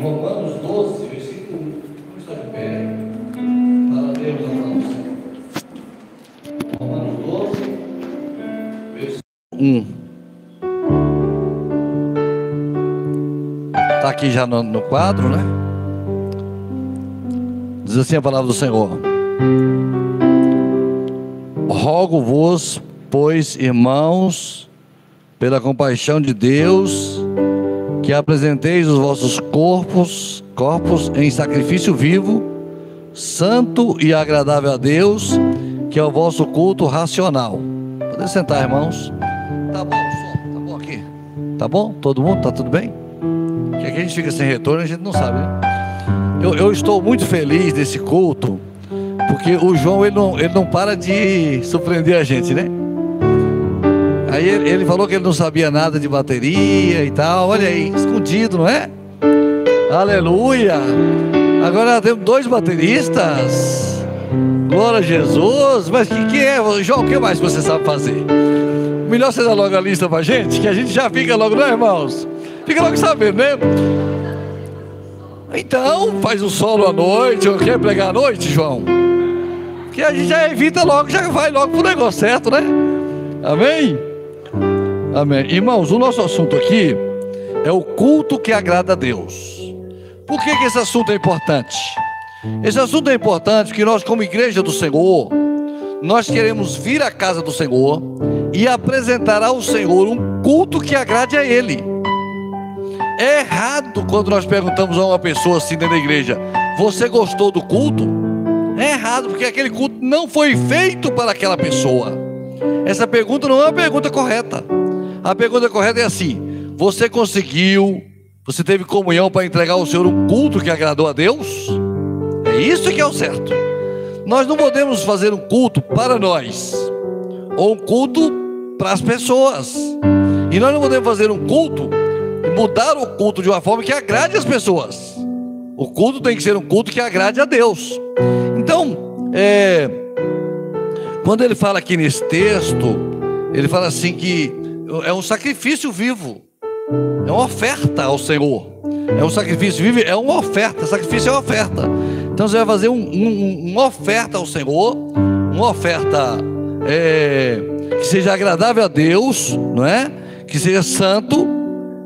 Romanos 12, versículo 1. Vamos estar de pé para lermos a. Romanos 12, versículo 1. Está aqui já no, no quadro, né? Diz assim a palavra do Senhor. Rogo-vos, pois, irmãos, pela compaixão de Deus, que apresenteis os vossos corpos, corpos em sacrifício vivo, santo e agradável a Deus, que é o vosso culto racional. Pode sentar, irmãos. Tá bom, tá bom aqui? Tá bom? Todo mundo? Tá tudo bem? Que aqui a gente fica sem retorno, a gente não sabe, né? Eu, eu estou muito feliz desse culto, porque o João ele não, ele não para de surpreender a gente, né? Aí ele, falou que ele não sabia nada de bateria e tal. Olha aí, escondido, não é? Aleluia! Agora temos dois bateristas. Glória a Jesus. Mas o que, que é? João, o que mais você sabe fazer? Melhor você dar logo a lista pra gente, que a gente já fica logo, não é, irmãos? Fica logo sabendo, né? Então, faz o solo à noite, ou quer pregar à noite, João? Que a gente já evita logo, já vai logo pro negócio certo, né? Amém? Amém. Irmãos, o nosso assunto aqui é o culto que agrada a Deus. Por que, que esse assunto é importante? Esse assunto é importante porque nós, como igreja do Senhor, nós queremos vir à casa do Senhor e apresentar ao Senhor um culto que agrade a Ele. É errado quando nós perguntamos a uma pessoa assim dentro da igreja: Você gostou do culto? É errado, porque aquele culto não foi feito para aquela pessoa. Essa pergunta não é uma pergunta correta. A pergunta correta é assim: Você conseguiu, você teve comunhão para entregar ao Senhor um culto que agradou a Deus? É isso que é o certo. Nós não podemos fazer um culto para nós, ou um culto para as pessoas. E nós não podemos fazer um culto e mudar o culto de uma forma que agrade as pessoas. O culto tem que ser um culto que agrade a Deus. Então, é, quando ele fala aqui nesse texto, ele fala assim que é um sacrifício vivo, é uma oferta ao Senhor. É um sacrifício vivo, é uma oferta. Sacrifício é uma oferta. Então você vai fazer um, um, uma oferta ao Senhor, uma oferta é, que seja agradável a Deus, não é? Que seja santo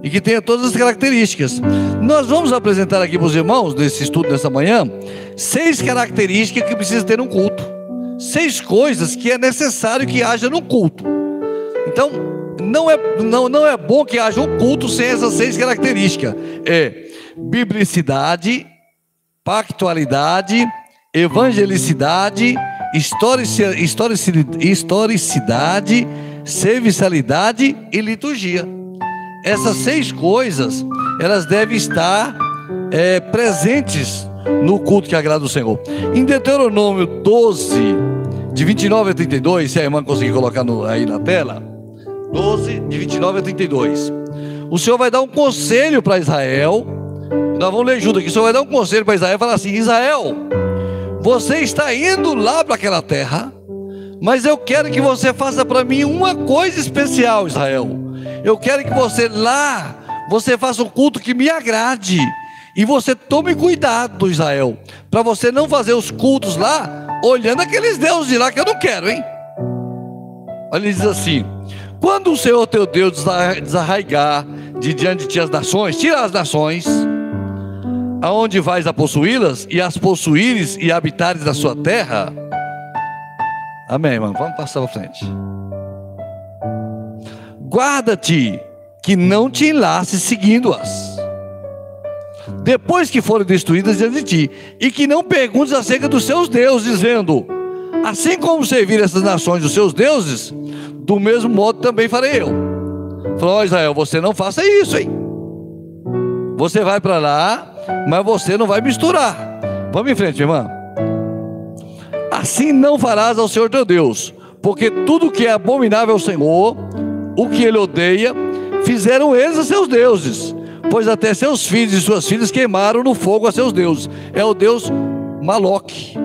e que tenha todas as características. Nós vamos apresentar aqui para os irmãos, nesse estudo dessa manhã, seis características que precisa ter um culto, seis coisas que é necessário que haja no culto. Então, não é, não, não é bom que haja um culto sem essas seis características: é biblicidade, pactualidade, evangelicidade, historicidade, servicialidade e liturgia. Essas seis coisas, elas devem estar é, presentes no culto que agrada o Senhor. Em Deuteronômio 12, de 29 a 32, se a irmã conseguir colocar no, aí na tela, 12, de 29 a 32. O Senhor vai dar um conselho para Israel. Nós vamos ler junto aqui. O Senhor vai dar um conselho para Israel e falar assim: Israel, você está indo lá para aquela terra, mas eu quero que você faça para mim uma coisa especial, Israel. Eu quero que você lá, você faça um culto que me agrade. E você tome cuidado, Israel, para você não fazer os cultos lá olhando aqueles deuses de lá que eu não quero, hein? Olha, ele diz assim: quando o Senhor teu Deus desarraigar de diante de ti as nações, tira as nações, aonde vais a possuí-las, e as possuíres e habitares da sua terra. Amém, irmão. Vamos passar para frente. Guarda-te que não te enlaces seguindo-as. Depois que forem destruídas diante de ti, e que não perguntes acerca dos seus deuses, dizendo: Assim como servir essas nações os seus deuses, do mesmo modo também farei eu. Falou, oh, Israel, você não faça isso, hein? Você vai para lá, mas você não vai misturar. Vamos em frente, irmã. Assim não farás ao Senhor teu Deus, porque tudo que é abominável ao Senhor, o que ele odeia, fizeram eles a seus deuses, pois até seus filhos e suas filhas queimaram no fogo a seus deuses. É o Deus Maloque,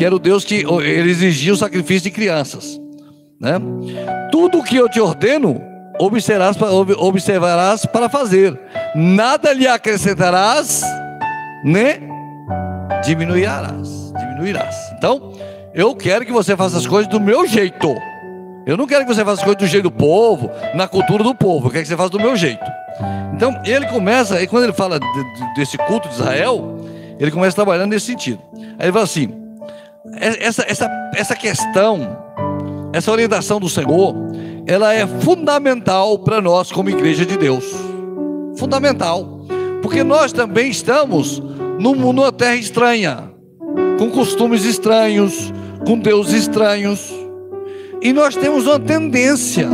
que era o Deus que ele exigia o sacrifício de crianças. Né? Tudo o que eu te ordeno, observarás, observarás para fazer, nada lhe acrescentarás nem diminuirás. Diminuirás. Então, eu quero que você faça as coisas do meu jeito. Eu não quero que você faça as coisas do jeito do povo, na cultura do povo. Eu quero que você faça do meu jeito. Então, ele começa, e quando ele fala de, de, desse culto de Israel, ele começa trabalhando nesse sentido. Aí ele fala assim: essa, essa, essa questão, essa orientação do Senhor, ela é fundamental para nós como igreja de Deus. Fundamental. Porque nós também estamos num, numa terra estranha, com costumes estranhos, com deuses estranhos. E nós temos uma tendência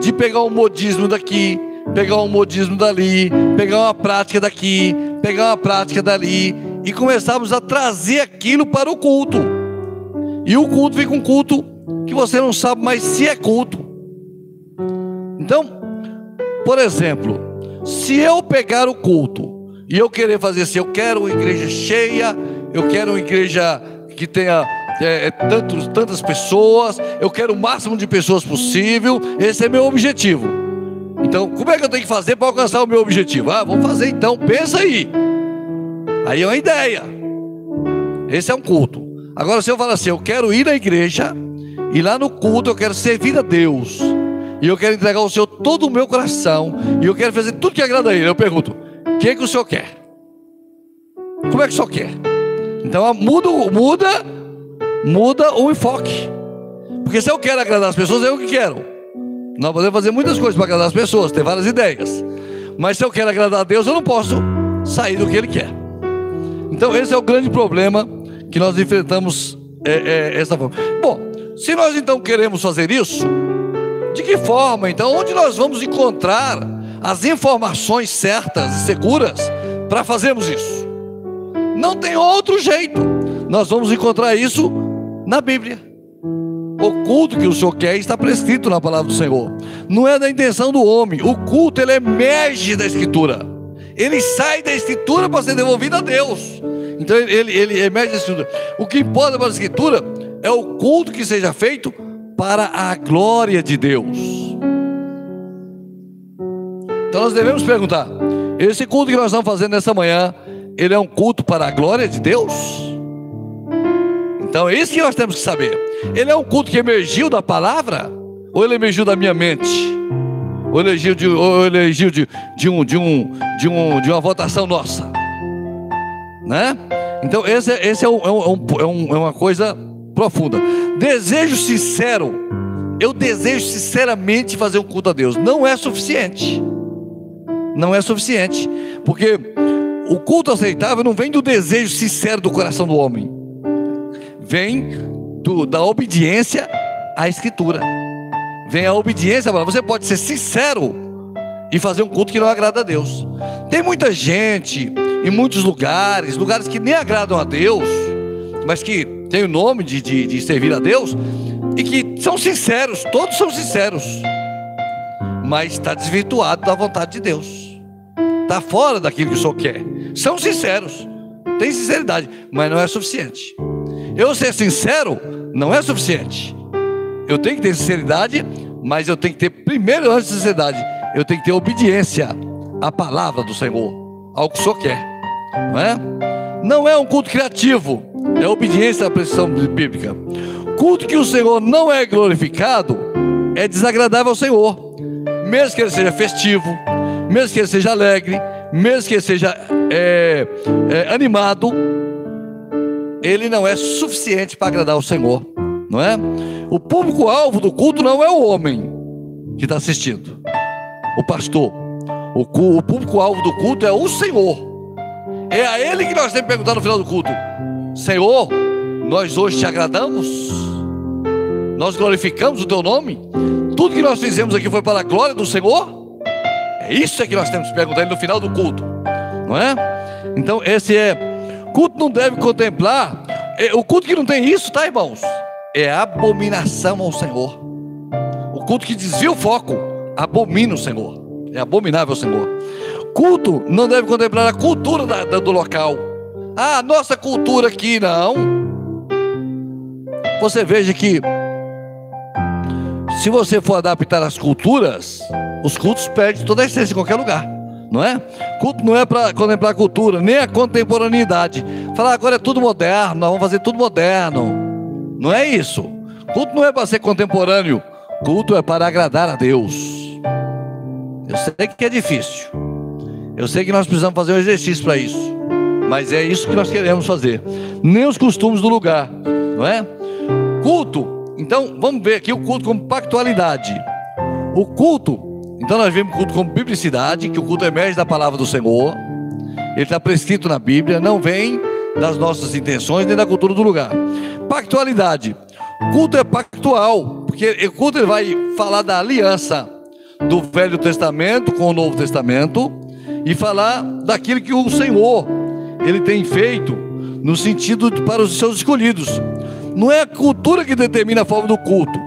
de pegar o modismo daqui, pegar um modismo dali, pegar uma prática daqui, pegar uma prática dali e começarmos a trazer aquilo para o culto. E o culto fica um culto que você não sabe mais se é culto. Então, por exemplo, se eu pegar o culto e eu querer fazer assim, eu quero uma igreja cheia, eu quero uma igreja que tenha é, é tantos, tantas pessoas, eu quero o máximo de pessoas possível, esse é meu objetivo. Então, como é que eu tenho que fazer para alcançar o meu objetivo? Ah, vamos fazer então, pensa aí. Aí é uma ideia. Esse é um culto. Agora, se eu falar assim, eu quero ir à igreja, e lá no culto eu quero servir a Deus, e eu quero entregar ao Senhor todo o meu coração, e eu quero fazer tudo que agrada a Ele, eu pergunto: o que, é que o Senhor quer? Como é que o Senhor quer? Então, muda, muda, muda o enfoque. Porque se eu quero agradar as pessoas, é o que quero. Nós podemos fazer muitas coisas para agradar as pessoas, ter várias ideias. Mas se eu quero agradar a Deus, eu não posso sair do que Ele quer. Então, esse é o grande problema que nós enfrentamos é, é, essa forma. Bom, se nós então queremos fazer isso, de que forma? Então, onde nós vamos encontrar as informações certas e seguras para fazermos isso? Não tem outro jeito. Nós vamos encontrar isso na Bíblia. O culto que o Senhor quer está prescrito na palavra do Senhor. Não é da intenção do homem. O culto ele emerge da Escritura. Ele sai da Escritura para ser devolvido a Deus. Então ele, ele, emerge da Escritura. O que importa para a Escritura é o culto que seja feito para a glória de Deus. Então nós devemos perguntar: esse culto que nós estamos fazendo nessa manhã, ele é um culto para a glória de Deus? Então é isso que nós temos que saber. Ele é um culto que emergiu da palavra? Ou ele emergiu da minha mente? Ou ele emergiu de, ou de, de, um, de, um, de, um, de uma votação nossa? Né? Então, esse, esse é, um, é, um, é, um, é uma coisa profunda. Desejo sincero, eu desejo sinceramente fazer um culto a Deus. Não é suficiente. Não é suficiente. Porque o culto aceitável não vem do desejo sincero do coração do homem vem do, da obediência à Escritura. Vem a obediência, você pode ser sincero e fazer um culto que não agrada a Deus. Tem muita gente em muitos lugares, lugares que nem agradam a Deus, mas que tem o nome de, de, de servir a Deus, e que são sinceros, todos são sinceros, mas está desvirtuado da vontade de Deus, está fora daquilo que o Senhor quer. São sinceros, tem sinceridade, mas não é suficiente. Eu ser sincero não é suficiente. Eu tenho que ter sinceridade, mas eu tenho que ter, primeiro, antes de sinceridade, eu tenho que ter obediência à palavra do Senhor, ao que o Senhor quer. Não é? Não é um culto criativo, é obediência à precisão bíblica. Culto que o Senhor não é glorificado é desagradável ao Senhor, mesmo que ele seja festivo, mesmo que ele seja alegre, mesmo que ele seja é, é, animado, ele não é suficiente para agradar o Senhor, não é? O público-alvo do culto não é o homem que está assistindo, o pastor. O, o público-alvo do culto é o Senhor. É a Ele que nós temos que perguntar no final do culto: Senhor, nós hoje te agradamos? Nós glorificamos o Teu nome? Tudo que nós fizemos aqui foi para a glória do Senhor? É isso é que nós temos que perguntar no final do culto, não é? Então, esse é culto não deve contemplar. É, o culto que não tem isso, tá, irmãos? É abominação ao Senhor. O culto que desvia o foco, abomina o Senhor. É abominável ao Senhor. Culto não deve contemplar a cultura da, da, do local. Ah, nossa cultura aqui, não. Você veja que se você for adaptar as culturas, os cultos perdem toda a essência em qualquer lugar. não é? Culto não é para contemplar a cultura, nem a contemporaneidade. Falar agora é tudo moderno, vamos fazer tudo moderno. Não é isso. Culto não é para ser contemporâneo, culto é para agradar a Deus. Eu sei que é difícil. Eu sei que nós precisamos fazer um exercício para isso. Mas é isso que nós queremos fazer. Nem os costumes do lugar, não é? Culto. Então, vamos ver aqui o culto como pactualidade. O culto então nós vemos o culto como biblicidade, que o culto emerge da palavra do Senhor. Ele está prescrito na Bíblia, não vem das nossas intenções nem da cultura do lugar. Pactualidade. Culto é pactual, porque o culto ele vai falar da aliança do Velho Testamento com o Novo Testamento e falar daquilo que o Senhor ele tem feito no sentido de, para os seus escolhidos. Não é a cultura que determina a forma do culto.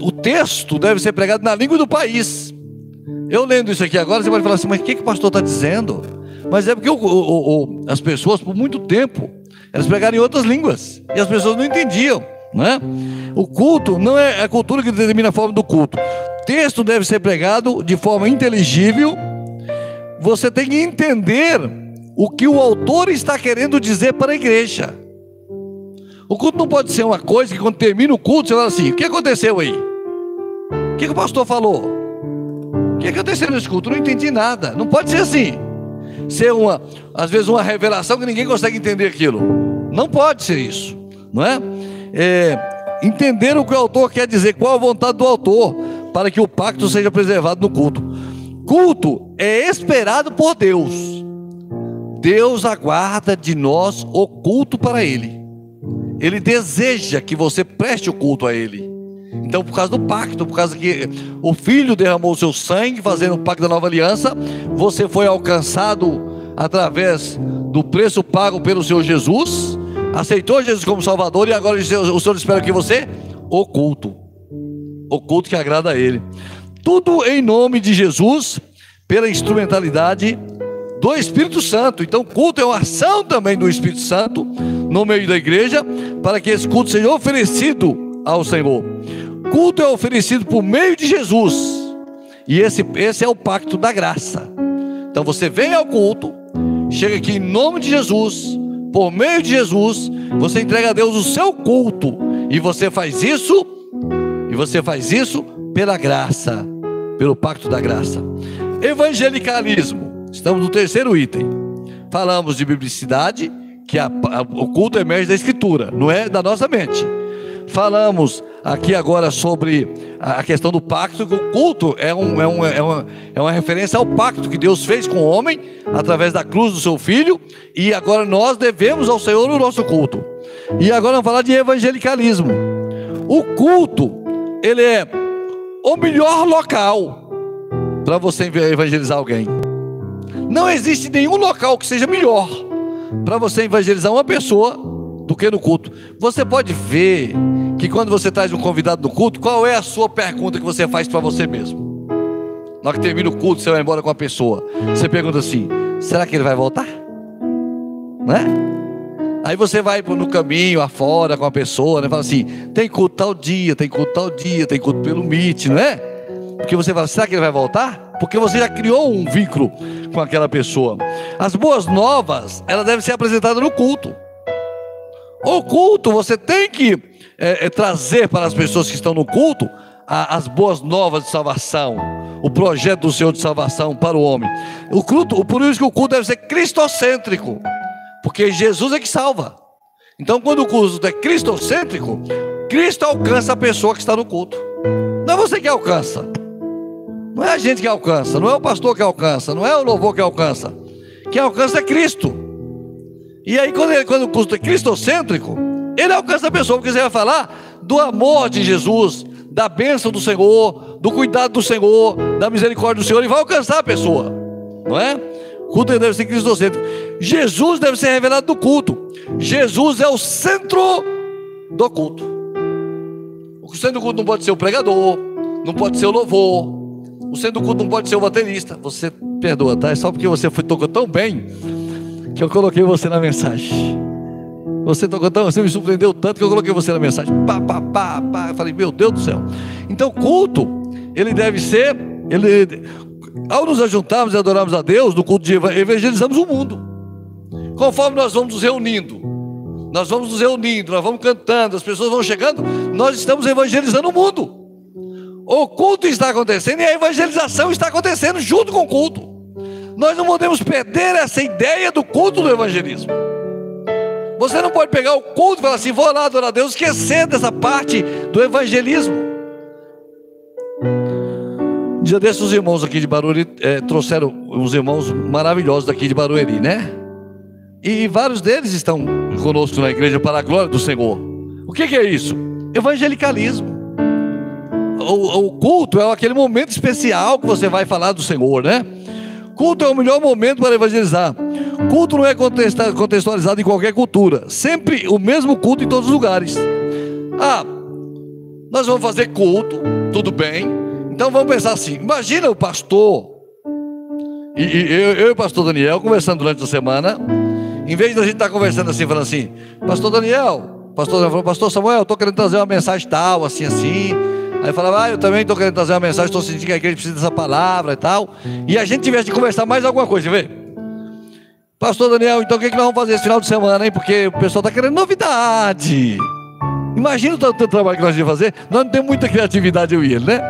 O texto deve ser pregado na língua do país. Eu lendo isso aqui agora, você pode falar assim, mas o que, que o pastor está dizendo? Mas é porque o, o, o, as pessoas, por muito tempo, elas pregaram em outras línguas e as pessoas não entendiam. Né? O culto não é a cultura que determina a forma do culto. Texto deve ser pregado de forma inteligível. Você tem que entender o que o autor está querendo dizer para a igreja. O culto não pode ser uma coisa que quando termina o culto, você fala assim: o que aconteceu aí? O que, que o pastor falou? O que aconteceu nesse culto? Não entendi nada. Não pode ser assim. Ser uma, às vezes, uma revelação que ninguém consegue entender aquilo. Não pode ser isso, não é? é entender o que o autor quer dizer, qual a vontade do autor, para que o pacto seja preservado no culto. Culto é esperado por Deus. Deus aguarda de nós o culto para Ele. Ele deseja que você preste o culto a Ele. Então, por causa do pacto, por causa que o filho derramou o seu sangue, fazendo o pacto da nova aliança, você foi alcançado através do preço pago pelo Senhor Jesus, aceitou Jesus como Salvador e agora o Senhor espera que você oculto, oculto que agrada a Ele. Tudo em nome de Jesus, pela instrumentalidade do Espírito Santo. Então, culto é uma ação também do Espírito Santo no meio da igreja, para que esse culto seja oferecido ao Senhor culto é oferecido por meio de Jesus. E esse, esse é o pacto da graça. Então você vem ao culto, chega aqui em nome de Jesus, por meio de Jesus, você entrega a Deus o seu culto. E você faz isso, e você faz isso pela graça, pelo pacto da graça. Evangelicalismo. Estamos no terceiro item. Falamos de biblicidade, que a, a, o culto emerge da escritura, não é da nossa mente. Falamos aqui agora sobre a questão do pacto, o culto é, um, é, um, é, uma, é uma referência ao pacto que Deus fez com o homem, através da cruz do seu filho, e agora nós devemos ao Senhor o nosso culto. E agora vamos falar de evangelicalismo. O culto, ele é o melhor local para você evangelizar alguém. Não existe nenhum local que seja melhor para você evangelizar uma pessoa do que no culto. Você pode ver que quando você traz um convidado no culto, qual é a sua pergunta que você faz para você mesmo? Na hora que termina o culto, você vai embora com a pessoa. Você pergunta assim: será que ele vai voltar? Né? Aí você vai no caminho afora com a pessoa, né? Fala assim: tem culto tal dia, tem culto tal dia, tem culto pelo MIT, não é? Porque você fala: será que ele vai voltar? Porque você já criou um vínculo com aquela pessoa. As boas novas, ela deve ser apresentada no culto. O culto você tem que é, é, trazer para as pessoas que estão no culto a, as boas novas de salvação, o projeto do Senhor de salvação para o homem. O culto, por isso que o culto deve ser cristocêntrico, porque Jesus é que salva. Então, quando o culto é cristocêntrico, Cristo alcança a pessoa que está no culto. Não é você que alcança. Não é a gente que alcança, não é o pastor que alcança, não é o louvor que alcança. Quem alcança é Cristo. E aí, quando, ele, quando o culto é cristocêntrico, ele alcança a pessoa, porque você vai falar do amor de Jesus, da bênção do Senhor, do cuidado do Senhor, da misericórdia do Senhor, e vai alcançar a pessoa, não é? O culto deve ser cristocêntrico. Jesus deve ser revelado no culto. Jesus é o centro do culto. O centro do culto não pode ser o pregador, não pode ser o louvor. O centro do culto não pode ser o baterista. Você perdoa, tá? É só porque você foi, tocou tão bem que eu coloquei você na mensagem. Você tocou tão, você me surpreendeu tanto que eu coloquei você na mensagem. Pá, pá, pá, pá. Eu falei, meu Deus do céu. Então, culto, ele deve ser, ele, ao nos ajuntarmos e adorarmos a Deus no culto de evangelizamos o mundo. Conforme nós vamos nos reunindo, nós vamos nos reunindo, nós vamos cantando, as pessoas vão chegando, nós estamos evangelizando o mundo. O culto está acontecendo e a evangelização está acontecendo junto com o culto. Nós não podemos perder essa ideia do culto do evangelismo. Você não pode pegar o culto e falar assim, vou lá adorar a Deus, esquecer dessa parte do evangelismo. Um dia desses os irmãos aqui de Barueri é, trouxeram uns irmãos maravilhosos daqui de Barueri, né? E vários deles estão conosco na igreja para a glória do Senhor. O que, que é isso? Evangelicalismo. O, o, culto é aquele momento especial que você vai falar do Senhor, né? Culto é o melhor momento para evangelizar. Culto não é contextualizado em qualquer cultura. Sempre o mesmo culto em todos os lugares. Ah, nós vamos fazer culto, tudo bem. Então vamos pensar assim: imagina o pastor, e, e eu, eu, e o pastor Daniel conversando durante a semana. Em vez de a gente estar conversando assim, falando assim, Pastor Daniel, Pastor Daniel falou, Pastor Samuel, eu estou querendo trazer uma mensagem tal, assim, assim. Aí falava, ah, eu também estou querendo trazer uma mensagem, estou sentindo que a igreja precisa dessa palavra e tal. E a gente tivesse de conversar mais alguma coisa, vê? Pastor Daniel, então o que, que nós vamos fazer esse final de semana, hein? Porque o pessoal está querendo novidade. Imagina o tanto trabalho que nós íamos fazer. Nós não temos muita criatividade, eu e ele, né?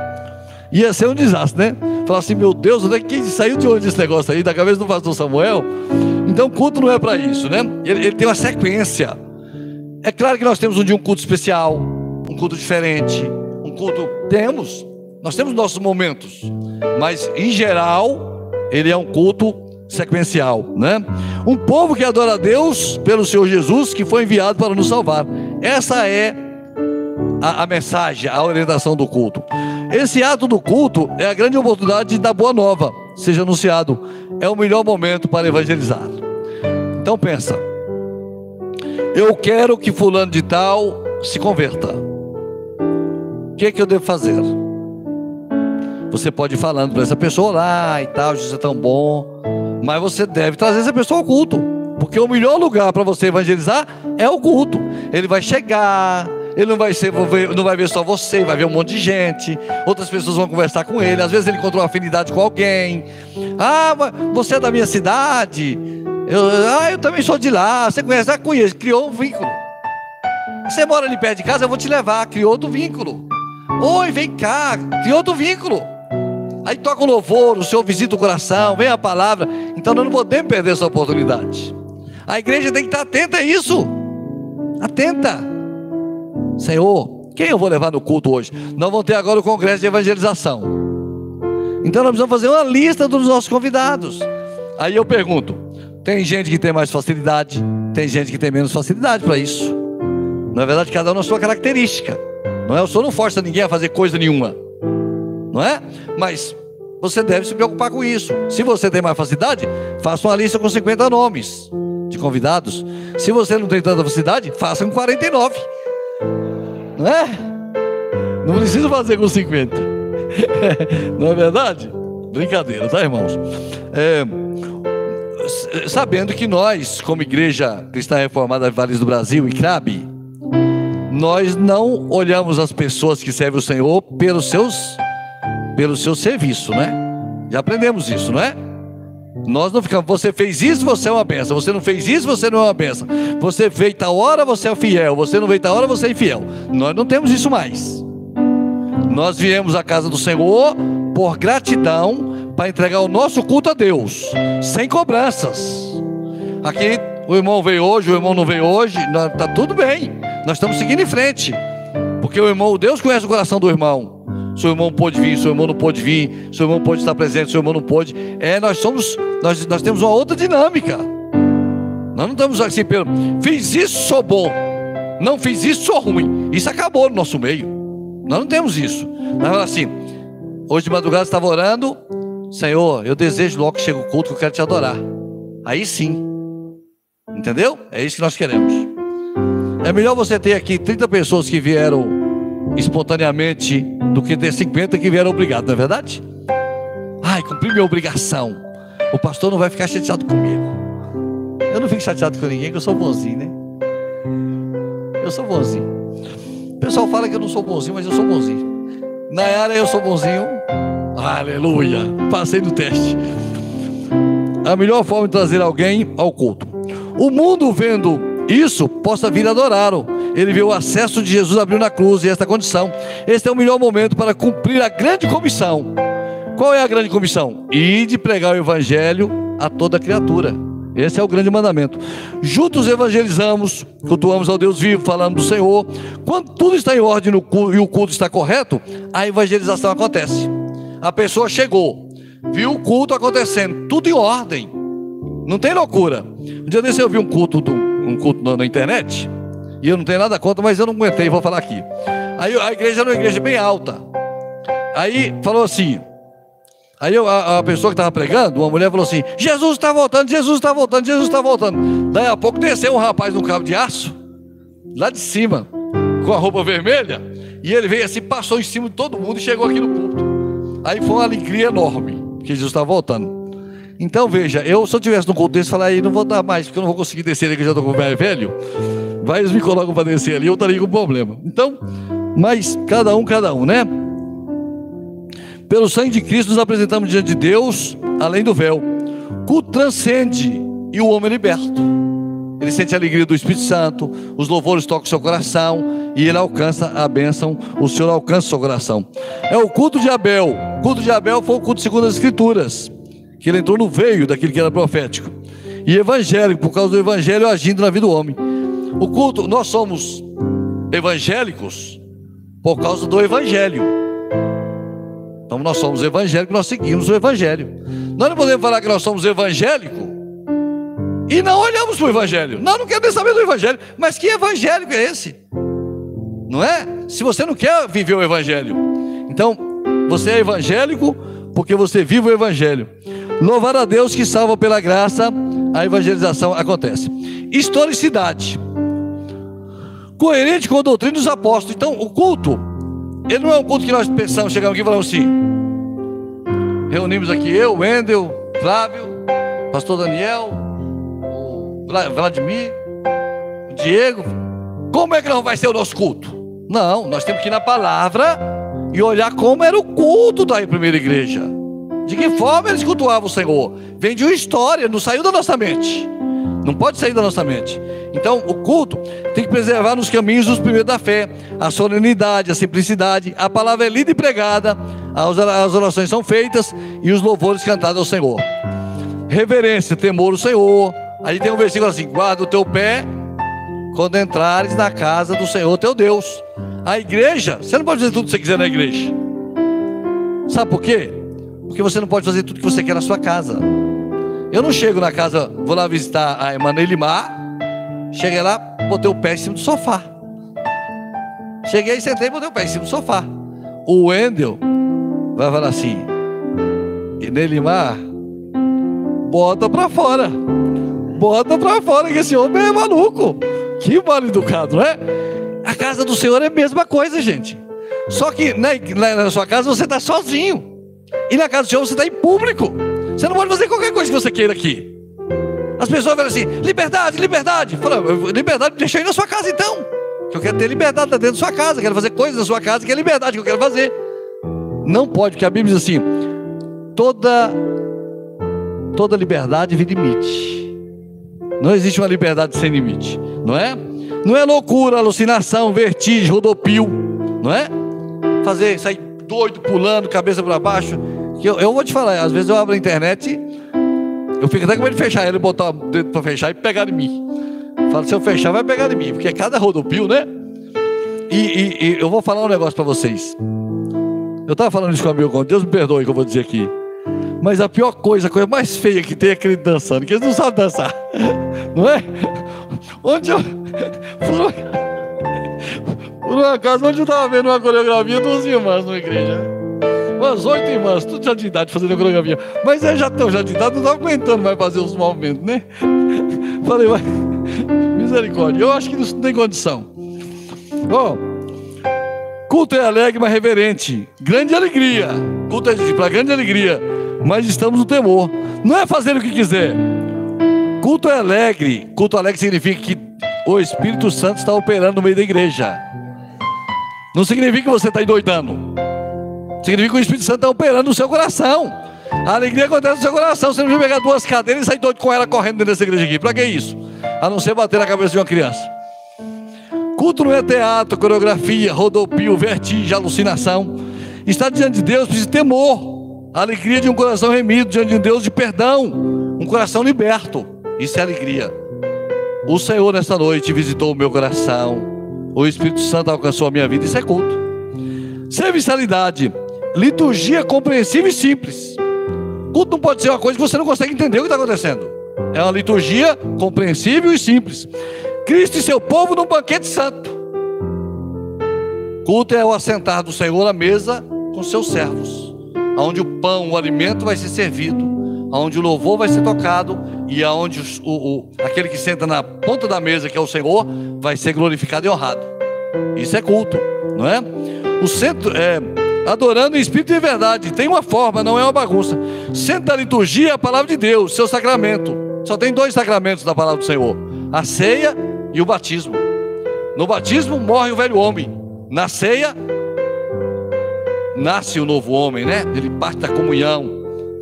Ia ser um desastre, né? Falar assim, meu Deus, onde é que saiu de onde esse negócio aí? Da cabeça do pastor Samuel. Então, culto não é para isso, né? Ele, ele, tem uma sequência. É claro que nós temos um dia um culto especial, um culto diferente, culto. Temos, nós temos nossos momentos, mas em geral, ele é um culto sequencial, né? Um povo que adora a Deus pelo Senhor Jesus, que foi enviado para nos salvar. Essa é a, a, mensagem, a orientação do culto. Esse ato do culto é a grande oportunidade da boa nova seja anunciado. É o melhor momento para evangelizar. Então pensa. Eu quero que fulano de tal se converta. O que, é que eu devo fazer? Você pode ir falando para essa pessoa lá e tal, Jesus é tão bom. Mas você deve trazer essa pessoa ao culto. Porque o melhor lugar para você evangelizar é o culto. Ele vai chegar, ele não vai, ser, não vai ver só você, vai ver um monte de gente. Outras pessoas vão conversar com ele. Às vezes ele encontrou uma afinidade com alguém. Ah, você é da minha cidade. Eu, ah, eu também sou de lá. Você conhece? Ah, conheço. Criou um vínculo. Você mora ali perto de casa, eu vou te levar. Criou outro vínculo. Oi, vem cá. Criou outro vínculo. Aí toca o louvor, o Senhor visita o coração, vem a palavra. Então nós não podemos perder essa oportunidade. A igreja tem que estar atenta a isso. Atenta. Senhor, quem eu vou levar no culto hoje? Nós vamos ter agora o congresso de evangelização. Então nós precisamos fazer uma lista dos nossos convidados. Aí eu pergunto: tem gente que tem mais facilidade, tem gente que tem menos facilidade para isso. Na verdade, cada um na sua característica. Não é? O senhor não força ninguém a fazer coisa nenhuma. Não é? Mas você deve se preocupar com isso. Se você tem mais facilidade, faça uma lista com 50 nomes de convidados. Se você não tem tanta facilidade, faça com 49. Não é? Não precisa fazer com 50. Não é verdade? Brincadeira, tá, irmãos? É, sabendo que nós, como Igreja Cristã Reformada Vales do Brasil e CRAB, nós não olhamos as pessoas que servem o Senhor pelos seus, pelo seu serviço, né? Já aprendemos isso, não é? Nós não ficamos, você fez isso, você é uma benção. Você não fez isso, você não é uma benção. Você veio tal hora, você é fiel. Você não veio tal hora, você é infiel. Nós não temos isso mais. Nós viemos à casa do Senhor por gratidão para entregar o nosso culto a Deus, sem cobranças. Aqui o irmão veio hoje, o irmão não veio hoje, está tudo bem. Nós estamos seguindo em frente. Porque o irmão, Deus conhece o coração do irmão seu irmão pôde vir, seu irmão não pôde vir, seu irmão pode estar presente, seu irmão não pôde. É, nós somos, nós, nós temos uma outra dinâmica. Nós não estamos assim pelo, fiz isso, sou bom. Não fiz isso, sou ruim. Isso acabou no nosso meio. Nós não temos isso. Nós assim, hoje de madrugada estava orando, Senhor, eu desejo logo que chegue o culto que eu quero te adorar. Aí sim. Entendeu? É isso que nós queremos. É melhor você ter aqui 30 pessoas que vieram espontaneamente do que ter 50 que vieram obrigados, não é verdade? Ai, cumpri minha obrigação. O pastor não vai ficar chateado comigo. Eu não fico chateado com ninguém, que eu sou bonzinho, né? Eu sou bonzinho. O pessoal fala que eu não sou bonzinho, mas eu sou bonzinho. Na área eu sou bonzinho. aleluia, passei no teste. A melhor forma de trazer alguém ao culto. O mundo vendo isso, possa vir adorá-lo. Ele vê o acesso de Jesus abriu na cruz e esta condição. Este é o melhor momento para cumprir a grande comissão. Qual é a grande comissão? Ir de pregar o evangelho a toda criatura. Esse é o grande mandamento. Juntos evangelizamos, cultuamos ao Deus vivo, falamos do Senhor. Quando tudo está em ordem e o culto está correto, a evangelização acontece. A pessoa chegou, viu o culto acontecendo, tudo em ordem. Não tem loucura. Um dia desse eu vi um culto, um culto na, na internet, e eu não tenho nada contra, mas eu não aguentei, vou falar aqui. Aí a igreja era uma igreja bem alta. Aí falou assim: Aí eu, a, a, pessoa que estava pregando, uma mulher falou assim: Jesus está voltando, Jesus está voltando, Jesus está voltando. Daí a pouco desceu um rapaz num cabo de aço, lá de cima, com a roupa vermelha, e ele veio assim, passou em cima de todo mundo e chegou aqui no culto. Aí foi uma alegria enorme, que Jesus está voltando. Então veja, eu se eu tivesse no culto desse, falar aí, não vou dar mais, porque eu não vou conseguir descer ali, que eu já estou com o velho. Vai, eles me colocam para descer ali, eu estaria com problema. Então, mas cada um, cada um, né? Pelo sangue de Cristo nos apresentamos diante de Deus, além do véu. Culto transcende e o homem é liberto. Ele sente a alegria do Espírito Santo, os louvores tocam seu coração e ele alcança a bênção, o Senhor alcança o seu coração. É o culto de Abel. O culto de Abel foi o culto segundo as Escrituras, que ele entrou no veio daquilo que era profético. E evangélico, por causa do evangelho agindo na vida do homem. O culto, nós somos evangélicos por causa do evangelho. Então nós somos evangélicos, nós seguimos o evangelho. Nós não podemos falar que nós somos evangélicos e não olhamos para o evangelho. Nós não queremos saber do evangelho, mas que evangélico é esse? Não é? Se você não quer viver o evangelho, então você é evangélico porque você vive o evangelho. Louvar a Deus que salva pela graça, a evangelização acontece. Historicidade. Coerente com a doutrina dos apóstolos. Então, o culto ele não é um culto que nós pensamos, chegamos aqui e falamos assim. Reunimos aqui eu, Wendel, Flávio, Pastor Daniel, Vladimir, Diego. Como é que não vai ser o nosso culto? Não, nós temos que ir na palavra e olhar como era o culto da primeira igreja. De que forma eles cultuavam o Senhor? Vem de uma história, não saiu da nossa mente. Não pode sair da nossa mente. Então, o culto tem que preservar nos caminhos dos primeiros da fé, a solenidade, a simplicidade, a palavra é lida e pregada, as orações são feitas e os louvores cantados ao Senhor. Reverência, temor ao Senhor. Aí tem um versículo assim: guarda o teu pé quando entrares na casa do Senhor teu Deus. A igreja, você não pode fazer tudo que você quiser na igreja. Sabe por quê? Porque você não pode fazer tudo que você quer na sua casa. Eu não chego na casa, vou lá visitar a Emanuele Limar, cheguei lá, botei o pé em cima do sofá. Cheguei, sentei e botei o pé em cima do sofá. O Wendel vai falar assim: e Nelimar, bota pra fora. Bota pra fora, que esse homem é maluco. Que mal educado, não é? A casa do Senhor é a mesma coisa, gente. Só que na, na sua casa você está sozinho. E na casa do Senhor você está em público. Você não pode fazer qualquer coisa que você queira aqui. As pessoas falam assim: liberdade, liberdade. Fala, liberdade, deixa eu ir na sua casa então. Que eu quero ter liberdade dentro da sua casa, quero fazer coisas na sua casa, que é liberdade que eu quero fazer. Não pode, porque a Bíblia diz assim: toda toda liberdade vem limite. Não existe uma liberdade sem limite, não é? Não é loucura, alucinação, vertigem, rodopio, não é? Fazer sair doido, pulando, cabeça para baixo. Eu, eu vou te falar, às vezes eu abro a internet, eu fico até com medo de fechar ele, botar o dedo para fechar e pegar em mim. Falo, se eu fechar, vai pegar em mim, porque é cada rodopio, né? E, e, e eu vou falar um negócio para vocês. Eu estava falando isso com o amigo, Deus me perdoe que eu vou dizer aqui. Mas a pior coisa, a coisa mais feia que tem é aquele dançando, que eles não sabem dançar. Não é? Onde eu. Por acaso, onde eu estava vendo uma coreografia dos irmãos na igreja umas oito irmãs, tudo já de idade, fazendo coreografia. Mas é já estão já de idade, não estão aguentando mais fazer os movimentos, né? Falei, vai, misericórdia, eu acho que não tem condição. Oh, culto é alegre, mas reverente. Grande alegria. Culto é para grande alegria, mas estamos no temor. Não é fazer o que quiser. Culto é alegre. Culto alegre significa que o Espírito Santo está operando no meio da igreja. Não significa que você está endoidando. Significa que o Espírito Santo está operando no seu coração. A alegria acontece no seu coração. Você não vai pegar duas cadeiras e sair doido com ela correndo dentro dessa igreja aqui. Para que isso? A não ser bater na cabeça de uma criança. Culto não é teatro, coreografia, rodopio, vertigem, alucinação. Está diante de Deus precisa de temor. A alegria de um coração remido diante de Deus de perdão. Um coração liberto. Isso é alegria. O Senhor nesta noite visitou o meu coração. O Espírito Santo alcançou a minha vida. Isso é culto. Serviçalidade. Liturgia compreensível e simples. Culto não pode ser uma coisa que você não consegue entender o que está acontecendo. É uma liturgia compreensível e simples. Cristo e seu povo num banquete santo. Culto é o assentar do Senhor na mesa com seus servos, onde o pão, o alimento vai ser servido, onde o louvor vai ser tocado e aonde o, o, aquele que senta na ponta da mesa, que é o Senhor, vai ser glorificado e honrado. Isso é culto, não é? O centro é adorando em espírito e verdade. Tem uma forma, não é uma bagunça. Centro da liturgia é a palavra de Deus, seu sacramento. Só tem dois sacramentos da palavra do Senhor: a ceia e o batismo. No batismo morre o velho homem. Na ceia nasce o novo homem, né? Ele parte da comunhão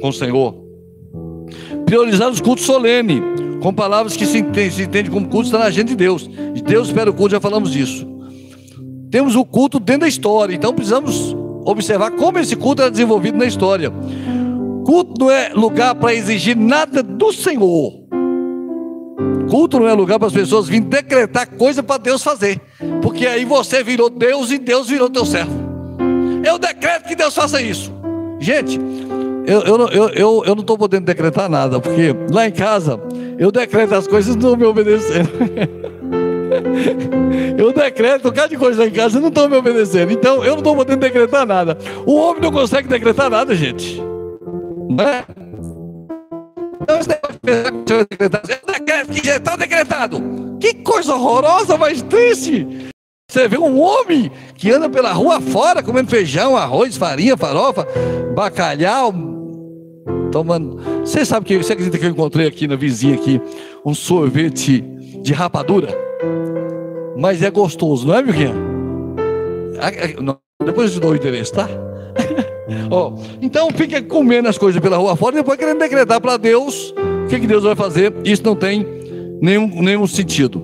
com o Senhor. Priorizar os cultos solenes, com palavras que se entende, se entende como culto está na agenda de Deus. De Deus espera o culto, já falamos disso. Temos o culto dentro da história, então precisamos observar como esse culto é desenvolvido na história. Culto não é lugar para exigir nada do Senhor. Culto não é lugar para as pessoas virem decretar coisa para Deus fazer. Porque aí você virou Deus e Deus virou teu servo. Eu decreto que Deus faça isso. Gente, eu, eu, eu, eu, eu não estou podendo decretar nada, porque lá em casa eu decreto as coisas não me obedecendo. Eu decreto um bocado de coisa lá em casa e não estão me obedecendo. Então eu não estou podendo decretar nada. O homem não consegue decretar nada, gente. Não é? Então esse negócio de pensar que decretar, eu decreto que já está decretado. Que coisa horrorosa, mas triste. Você vê um homem que anda pela rua fora comendo feijão, arroz, farinha, farofa, bacalhau, tomando. Você sabe que você acredita que eu encontrei aqui na vizinha aqui um sorvete de rapadura? Mas é gostoso, não é, Milquinha? Depois eu te dou o endereço, tá? oh, então fica comendo as coisas pela rua fora depois querendo decretar para Deus o que, que Deus vai fazer. Isso não tem nenhum, nenhum sentido.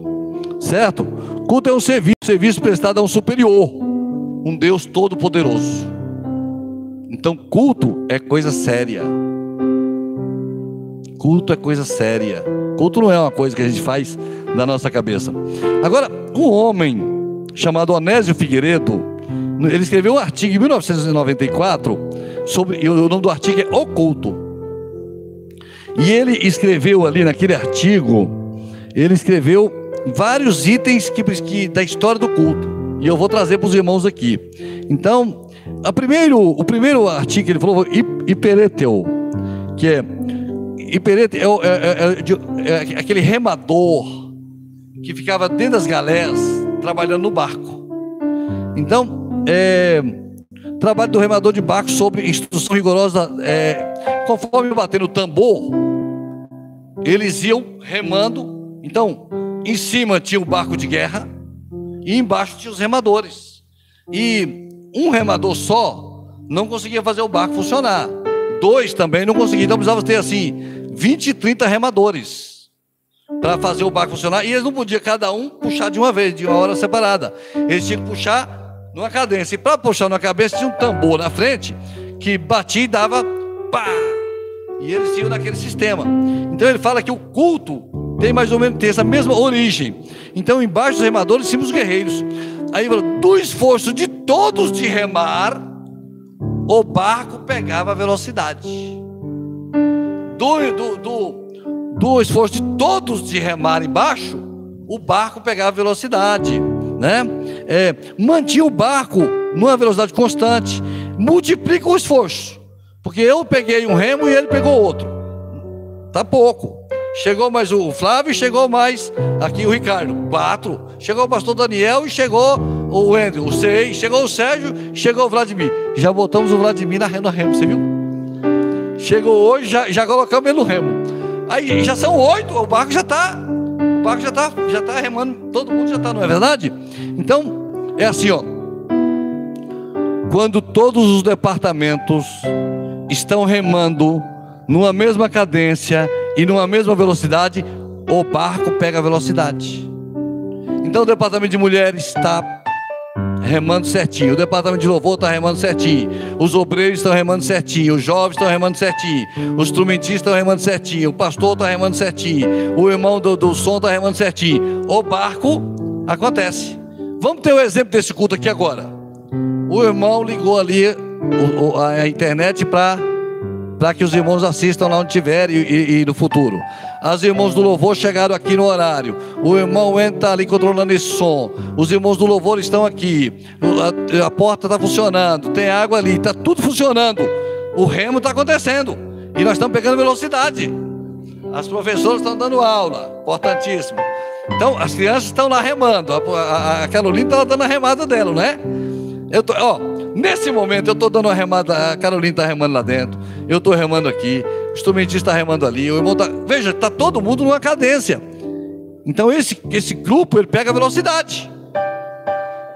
Certo? Culto é um serviço, serviço prestado a um superior, um Deus todo-poderoso. Então, culto é coisa séria. Culto é coisa séria. Culto não é uma coisa que a gente faz da nossa cabeça. Agora, um homem chamado Onésio Figueiredo, ele escreveu um artigo em 1994 sobre, o nome do artigo é Oculto. E ele escreveu ali naquele artigo, ele escreveu vários itens que, que da história do culto. E eu vou trazer para os irmãos aqui. Então, a primeiro, o primeiro artigo que ele falou Hipereteu, que é Hiperete é, é, é, é, aquele remador que ficava dentro das galés trabalhando no barco. Então, é, trabalho do remador de barco sobre instrução rigorosa, é, conforme bater no tambor, eles iam remando. Então, em cima tinha o barco de guerra e embaixo tinha os remadores. E um remador só não conseguia fazer o barco funcionar. Dois também não conseguiam. Então precisava ter assim 20, 30 remadores para fazer o barco funcionar. E eles não podiam cada um puxar de uma vez, de uma hora separada. Eles tinham que puxar numa cadência. E para puxar numa cabeça tinha um tambor na frente que batia e dava pá. E eles tinham naquele sistema. Então ele fala que o culto tem mais ou menos tem essa mesma origem. Então, embaixo dos remadores, tínhamos os guerreiros. Aí, do esforço de todos de remar, o barco pegava velocidade. Do, do, do, do esforço de todos de remar embaixo, o barco pegava velocidade. Né? É, mantinha o barco numa velocidade constante. Multiplica o esforço. Porque eu peguei um remo e ele pegou outro. Tá pouco. Chegou mais o Flávio, chegou mais aqui o Ricardo, quatro. Chegou o pastor Daniel e chegou o Andrew, o seis. Chegou o Sérgio, chegou o Vladimir. Já botamos o Vladimir na renda remo, você viu? Chegou hoje, já, já colocamos ele no remo. Aí já são oito, o barco já está, o barco já está, já está remando, todo mundo já está, não é verdade? Então é assim, ó. quando todos os departamentos estão remando numa mesma cadência e numa mesma velocidade, o barco pega velocidade. Então o departamento de mulheres está remando certinho. O departamento de louvor está remando certinho. Os obreiros estão remando certinho. Os jovens estão remando certinho. Os instrumentistas estão remando certinho. O pastor está remando certinho. O irmão do, do som está remando certinho. O barco acontece. Vamos ter o um exemplo desse culto aqui agora. O irmão ligou ali a internet para para que os irmãos assistam lá onde tiver e, e, no futuro. As irmãos do louvor chegaram aqui no horário. O irmão entra ali controlando esse som. Os irmãos do louvor estão aqui. A, a porta está funcionando. Tem água ali. Está tudo funcionando. O remo está acontecendo. E nós estamos pegando velocidade. As professoras estão dando aula. Importantíssimo. Então, as crianças estão lá remando. A, a, a Carolina está dando a remada dela, não é? Eu tô, ó, nesse momento eu estou dando uma remada, a Carolina está remando lá dentro, eu estou remando aqui, o instrumentista está remando ali, o irmão tá, veja, está todo mundo numa cadência. Então esse, esse grupo ele pega velocidade.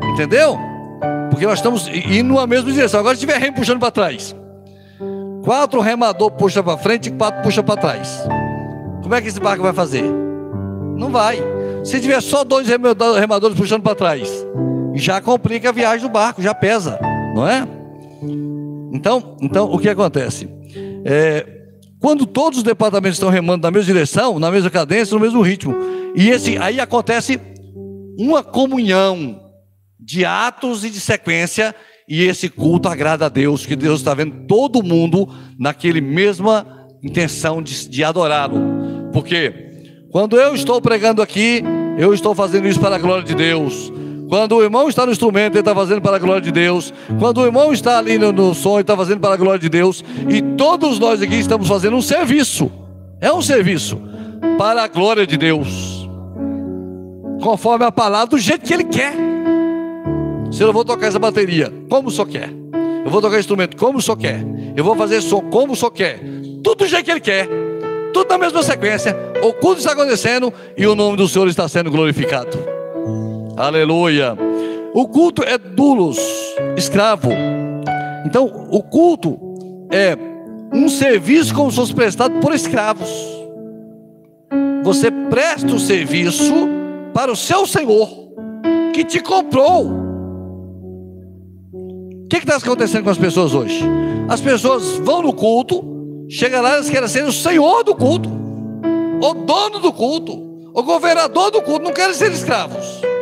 Entendeu? Porque nós estamos indo numa mesma direção. Agora se tiver remo puxando para trás. Quatro remador puxa para frente e quatro puxa para trás. Como é que esse barco vai fazer? Não vai. Se tiver só dois remadores puxando para trás, já complica a viagem do barco, já pesa, não é? Então, então o que acontece? É, quando todos os departamentos estão remando na mesma direção, na mesma cadência, no mesmo ritmo, e esse aí acontece uma comunhão de atos e de sequência, e esse culto agrada a Deus, que Deus está vendo todo mundo naquele mesma intenção de, de adorá-lo. Porque quando eu estou pregando aqui, eu estou fazendo isso para a glória de Deus. Quando o irmão está no instrumento, ele está fazendo para a glória de Deus. Quando o irmão está ali no, no som, ele está fazendo para a glória de Deus. E todos nós aqui estamos fazendo um serviço. É um serviço para a glória de Deus. Conforme a palavra, do jeito que ele quer. Se eu vou tocar essa bateria, como senhor quer. Eu vou tocar instrumento, como senhor quer. Eu vou fazer som, como senhor quer. Tudo do jeito que ele quer. Tudo na mesma sequência. O culto está acontecendo e o nome do Senhor está sendo glorificado. Aleluia. O culto é dulos, escravo. Então, o culto é um serviço como se fosse prestado por escravos. Você presta o serviço para o seu Senhor, que te comprou. O que está acontecendo com as pessoas hoje? As pessoas vão no culto, chegam lá e querem ser o Senhor do culto, o dono do culto, o governador do culto, não querem ser escravos.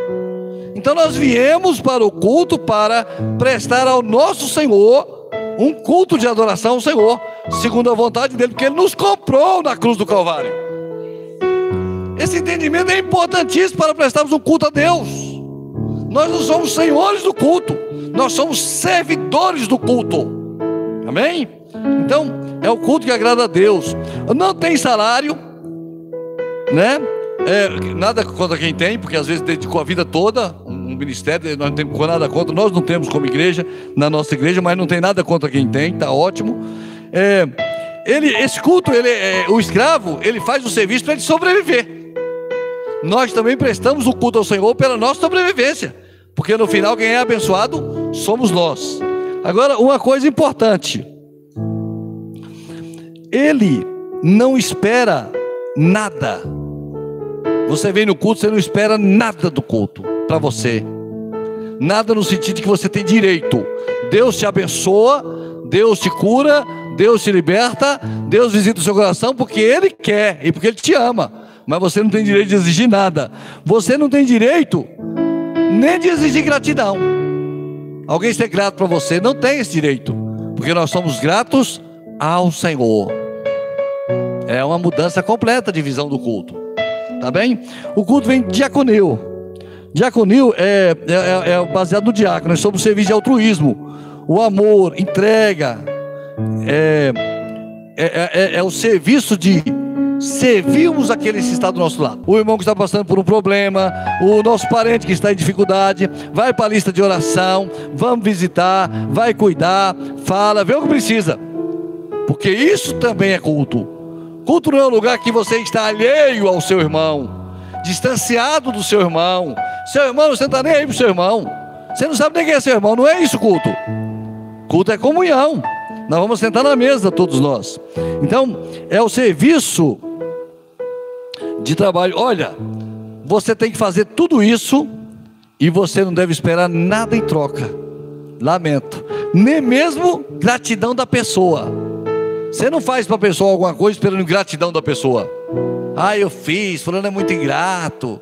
Então nós viemos para o culto para prestar ao nosso Senhor um culto de adoração ao Senhor, segundo a vontade dele, porque ele nos comprou na cruz do Calvário. Esse entendimento é importantíssimo para prestarmos um culto a Deus. Nós não somos senhores do culto, nós somos servidores do culto. Amém? Então, é o culto que agrada a Deus. Não tem salário, né? É, nada contra quem tem, porque às vezes dedicou a vida toda, um ministério, nós não temos nada contra, nós não temos como igreja, na nossa igreja, mas não tem nada contra quem tem, está ótimo. É, ele, esse culto, ele, é, o escravo, ele faz o serviço para ele sobreviver. Nós também prestamos o culto ao Senhor pela nossa sobrevivência, porque no final quem é abençoado somos nós. Agora, uma coisa importante: ele não espera nada você vem no culto, você não espera nada do culto para você. Nada no sentido de que você tem direito. Deus te abençoa, Deus te cura, Deus te liberta, Deus visita o seu coração porque Ele quer e porque Ele te ama. Mas você não tem direito de exigir nada. Você não tem direito nem de exigir gratidão. Alguém ser grato para você não tem esse direito, porque nós somos gratos ao Senhor. É uma mudança completa de visão do culto. Tá bem? O culto vem diaconil. Diaconil é, é, é, é baseado no diácono, é sobre o serviço de altruísmo. O amor, entrega. É, é, é, é o serviço de servirmos aquele que está do nosso lado. O irmão que está passando por um problema, o nosso parente que está em dificuldade, vai para a lista de oração, vamos visitar, vai cuidar, fala, vê o que precisa. Porque isso também é culto. Culto não é um lugar que você está alheio ao seu irmão, distanciado do seu irmão. Seu irmão, você não está nem aí para o seu irmão. Você não sabe nem quem é seu irmão, não é isso culto. culto é comunhão. Nós vamos sentar na mesa, todos nós. Então, é o serviço de trabalho. Olha, você tem que fazer tudo isso e você não deve esperar nada em troca. Lamento. Nem mesmo gratidão da pessoa. Você não faz para a pessoa alguma coisa esperando gratidão da pessoa. Ah, eu fiz, fulano é muito ingrato,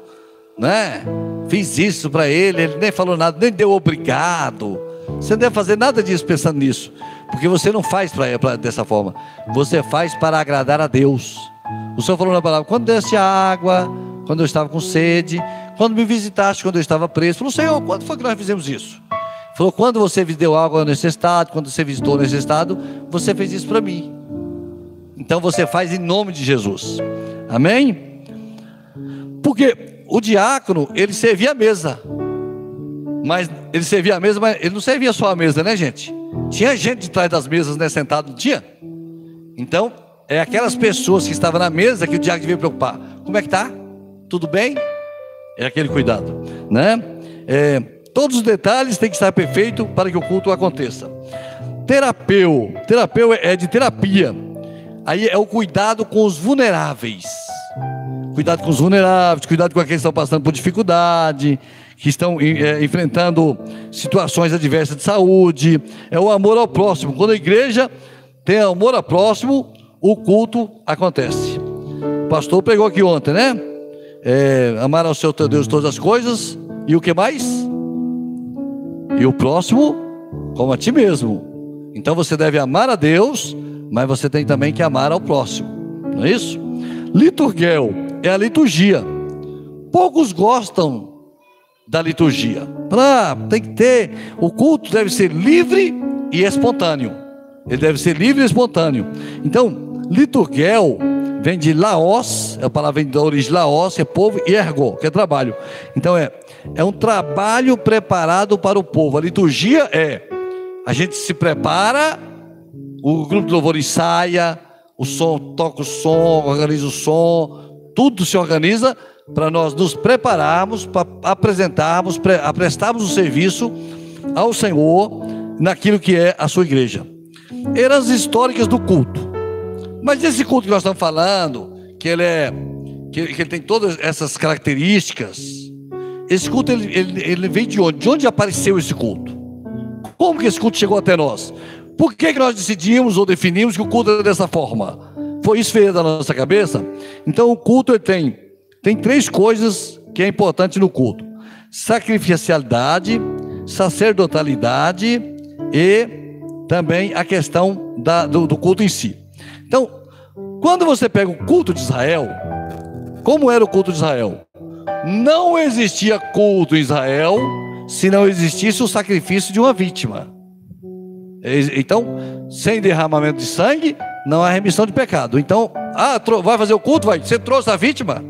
né? Fiz isso para ele, ele nem falou nada, nem deu obrigado. Você não deve fazer nada disso pensando nisso, porque você não faz pra, pra, dessa forma. Você faz para agradar a Deus. O Senhor falou na palavra: quando desse água, quando eu estava com sede, quando me visitaste, quando eu estava preso. Falou: Senhor, quando foi que nós fizemos isso? Falou: quando você deu água necessitado, quando você visitou necessitado, você fez isso para mim. Então você faz em nome de Jesus. Amém? Porque o diácono, ele servia a mesa. Mas ele servia a mesa, mas ele não servia só a mesa, né, gente? Tinha gente de trás das mesas, né, sentado, não tinha? Então, é aquelas pessoas que estavam na mesa que o diácono devia preocupar. Como é que tá? Tudo bem? É aquele cuidado, né? É, todos os detalhes têm que estar perfeito para que o culto aconteça. Terapeu, terapeu é de terapia. Aí é o cuidado com os vulneráveis. Cuidado com os vulneráveis, cuidado com aqueles que estão passando por dificuldade, que estão é, enfrentando situações adversas de saúde. É o amor ao próximo. Quando a igreja tem amor ao próximo, o culto acontece. O pastor pegou aqui ontem, né? É, amar ao seu Deus todas as coisas. E o que mais? E o próximo, como a ti mesmo. Então você deve amar a Deus mas você tem também que amar ao próximo, não é isso? Liturguel é a liturgia. Poucos gostam da liturgia. Pra, tem que ter, o culto deve ser livre e espontâneo. Ele deve ser livre e espontâneo. Então, liturguel vem de laos, a palavra vem da origem laos, é povo, e ergo, que é trabalho. Então é, é um trabalho preparado para o povo. A liturgia é a gente se prepara o grupo de louvor ensaia, o som toca o som, organiza o som, tudo se organiza para nós nos prepararmos, para apresentarmos, para prestarmos o serviço ao Senhor naquilo que é a sua igreja. Eras históricas do culto. Mas esse culto que nós estamos falando, que ele é que, ele tem todas essas características, esse culto ele, ele, ele vem de onde? De onde apareceu esse culto? Como que esse culto chegou até nós? Por que, que nós decidimos ou definimos que o culto é dessa forma? Foi isso feio da nossa cabeça? Então o culto tem, tem três coisas que é importante no culto: sacrificialidade, sacerdotalidade e também a questão da, do, do culto em si. Então, quando você pega o culto de Israel, como era o culto de Israel? Não existia culto em Israel se não existisse o sacrifício de uma vítima. Então, sem derramamento de sangue, não há remissão de pecado. Então, ah, vai fazer o culto? Vai. Você trouxe a vítima?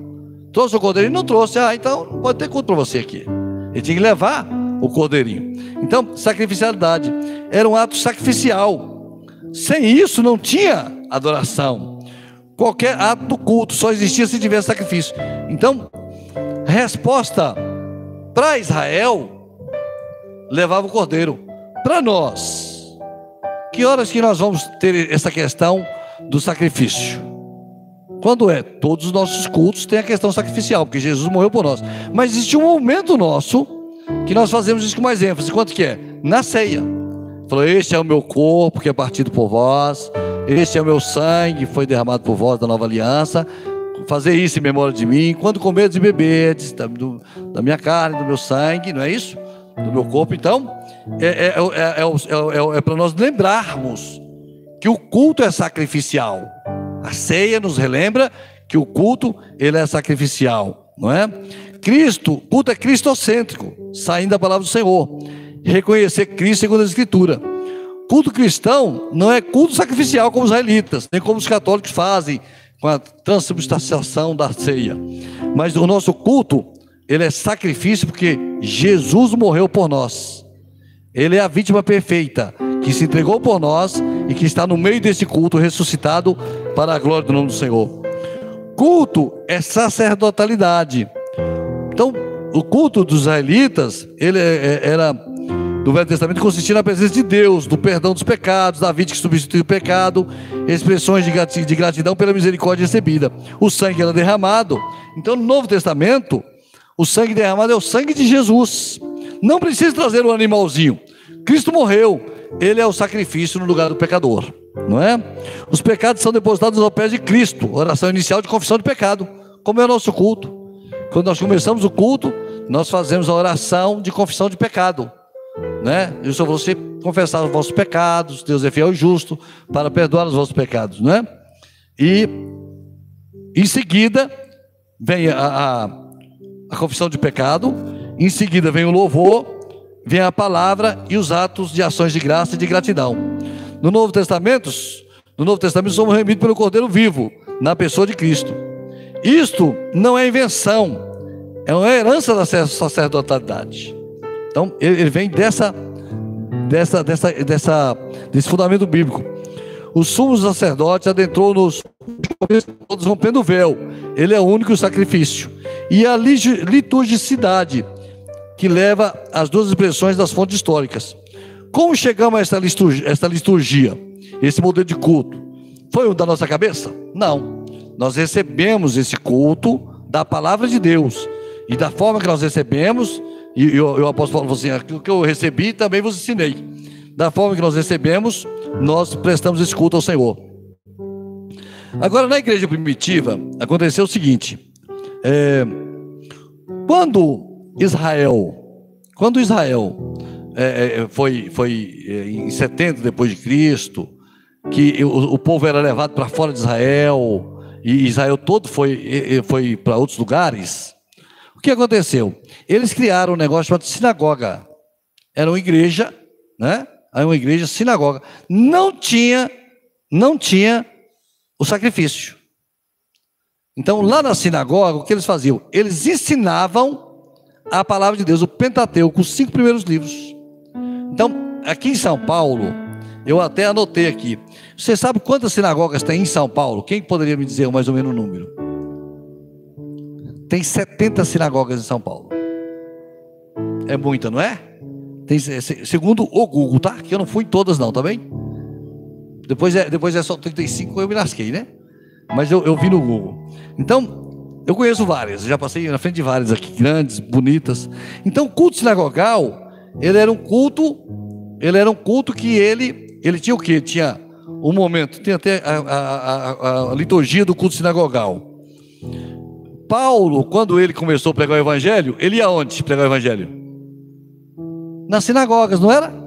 Trouxe o cordeirinho? Não trouxe. Ah, então não pode ter culto para você aqui. Ele tinha que levar o cordeirinho. Então, sacrificialidade era um ato sacrificial. Sem isso, não tinha adoração. Qualquer ato do culto só existia se tivesse sacrifício. Então, resposta para Israel levava o cordeiro. Para nós, que horas que nós vamos ter essa questão do sacrifício? Quando é? Todos os nossos cultos têm a questão sacrificial, porque Jesus morreu por nós. Mas existe um momento nosso que nós fazemos isso com mais ênfase. Quanto que é? Na ceia. Falou: Este é o meu corpo que é partido por vós. Este é o meu sangue que foi derramado por vós da nova aliança. Fazer isso em memória de mim. Quando comedes e bebedes da, da minha carne, do meu sangue, não é isso? Do meu corpo. Então, é, é, é, é para nós lembrarmos que o culto é sacrificial. A ceia nos relembra que o culto ele é sacrificial, não é? Cristo, culto é cristocêntrico, saindo da palavra do Senhor. Reconhecer Cristo segundo a Escritura. Culto cristão não é culto sacrificial como os israelitas, nem como os católicos fazem com a transubstanciação da ceia. Mas o nosso culto, ele é sacrifício porque Jesus morreu por nós. Ele é a vítima perfeita que se entregou por nós e que está no meio desse culto ressuscitado para a glória do nome do Senhor. Culto é sacerdotalidade. Então, o culto dos israelitas, ele é, é, era do Velho Testamento consistia na presença de Deus, do perdão dos pecados, da vida que substitui o pecado, expressões de gratidão pela misericórdia recebida. O sangue era derramado. Então, no Novo Testamento, o sangue derramado é o sangue de Jesus. Não precisa trazer um animalzinho. Cristo morreu. Ele é o sacrifício no lugar do pecador, não é? Os pecados são depositados aos pés de Cristo. Oração inicial de confissão de pecado, como é o nosso culto. Quando nós começamos o culto, nós fazemos a oração de confissão de pecado né? E se você confessar os vossos pecados, Deus é fiel e justo para perdoar os vossos pecados, né? E em seguida vem a, a, a confissão de pecado, em seguida vem o louvor, vem a palavra e os atos de ações de graça e de gratidão. No Novo Testamento, no Novo Testamento somos remidos pelo Cordeiro vivo, na pessoa de Cristo. Isto não é invenção, é uma herança da sacerdotalidade. Então, ele, vem dessa, dessa, dessa, dessa, desse fundamento bíblico. O sumo sacerdote adentrou nos todos rompendo o véu. Ele é o único sacrifício. E a liturgicidade que leva as duas expressões das fontes históricas. Como chegamos a esta liturgia, esse modelo de culto? Foi o da nossa cabeça? Não. Nós recebemos esse culto da palavra de Deus. E da forma que nós recebemos, e, o apóstolo falou assim: aquilo que eu recebi também vos ensinei. Da forma que nós recebemos, nós prestamos esse culto ao Senhor. Agora, na igreja primitiva, aconteceu o seguinte: é, quando Israel, quando Israel é, é foi, foi é, em 70 depois de Cristo, que o, o povo era levado para fora de Israel, e Israel todo foi, foi para outros lugares, o que aconteceu? Eles criaram um negócio chamado sinagoga. Era uma igreja, né? Era uma igreja sinagoga. Não tinha, não tinha o sacrifício. Então, lá na sinagoga, o que eles faziam? Eles ensinavam a palavra de Deus, o Pentateuco, os cinco primeiros livros. Então, aqui em São Paulo, eu até anotei aqui. Você sabe quantas sinagogas tem em São Paulo? Quem poderia me dizer mais ou menos o número? Tem 70 sinagogas em São Paulo. É muita, não é? Tem, segundo o Google, tá? Que eu não fui em todas, não, tá bem? Depois é, depois é só 35, eu me lasquei, né? Mas eu, eu vi no Google. Então, eu conheço várias, já passei na frente de várias aqui, grandes, bonitas. Então, o culto sinagogal, ele era um culto, ele era um culto que ele, ele tinha o quê? Tinha um momento, tem até a, a, a, a liturgia do culto sinagogal. Paulo, quando ele começou a pregar o evangelho, ele ia onde pregar o evangelho? Nas sinagogas, não era?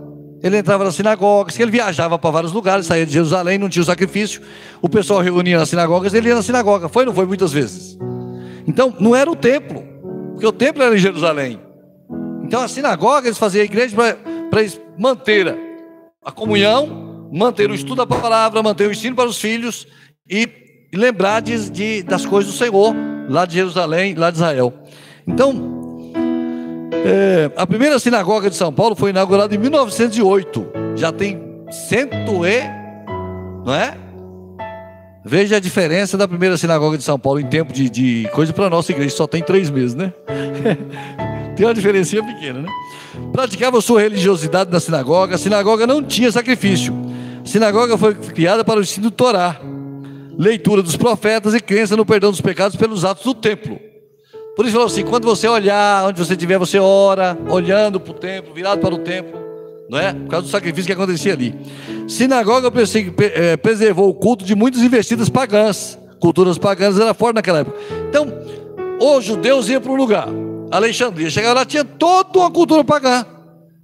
Ele entrava nas sinagogas, ele viajava para vários lugares, saía de Jerusalém, não tinha o sacrifício. O pessoal reunia nas sinagogas, ele ia na sinagoga. Foi não foi muitas vezes? Então, não era o templo, porque o templo era em Jerusalém. Então, a sinagoga, eles faziam a igreja para manter a comunhão, manter o estudo da palavra, manter o ensino para os filhos e, e lembrar de, de, das coisas do Senhor lá de Jerusalém, lá de Israel. Então, é, a primeira sinagoga de São Paulo foi inaugurada em 1908. Já tem cento e, não é? Veja a diferença da primeira sinagoga de São Paulo em tempo de, de coisa para nossa igreja, só tem três meses, né? tem uma diferença pequena, né? Praticava sua religiosidade na sinagoga. A sinagoga não tinha sacrifício. A sinagoga foi criada para o ensino do Torá leitura dos profetas e crença no perdão dos pecados pelos atos do templo. Por isso falou assim: quando você olhar, onde você estiver, você ora, olhando para o templo, virado para o templo, não é? Por causa do sacrifício que acontecia ali. Sinagoga eh, preservou o culto de muitas investidas pagãs. Culturas pagãs era forte naquela época. Então, os judeus iam para um lugar, Alexandria, chegava lá, tinha toda uma cultura pagã.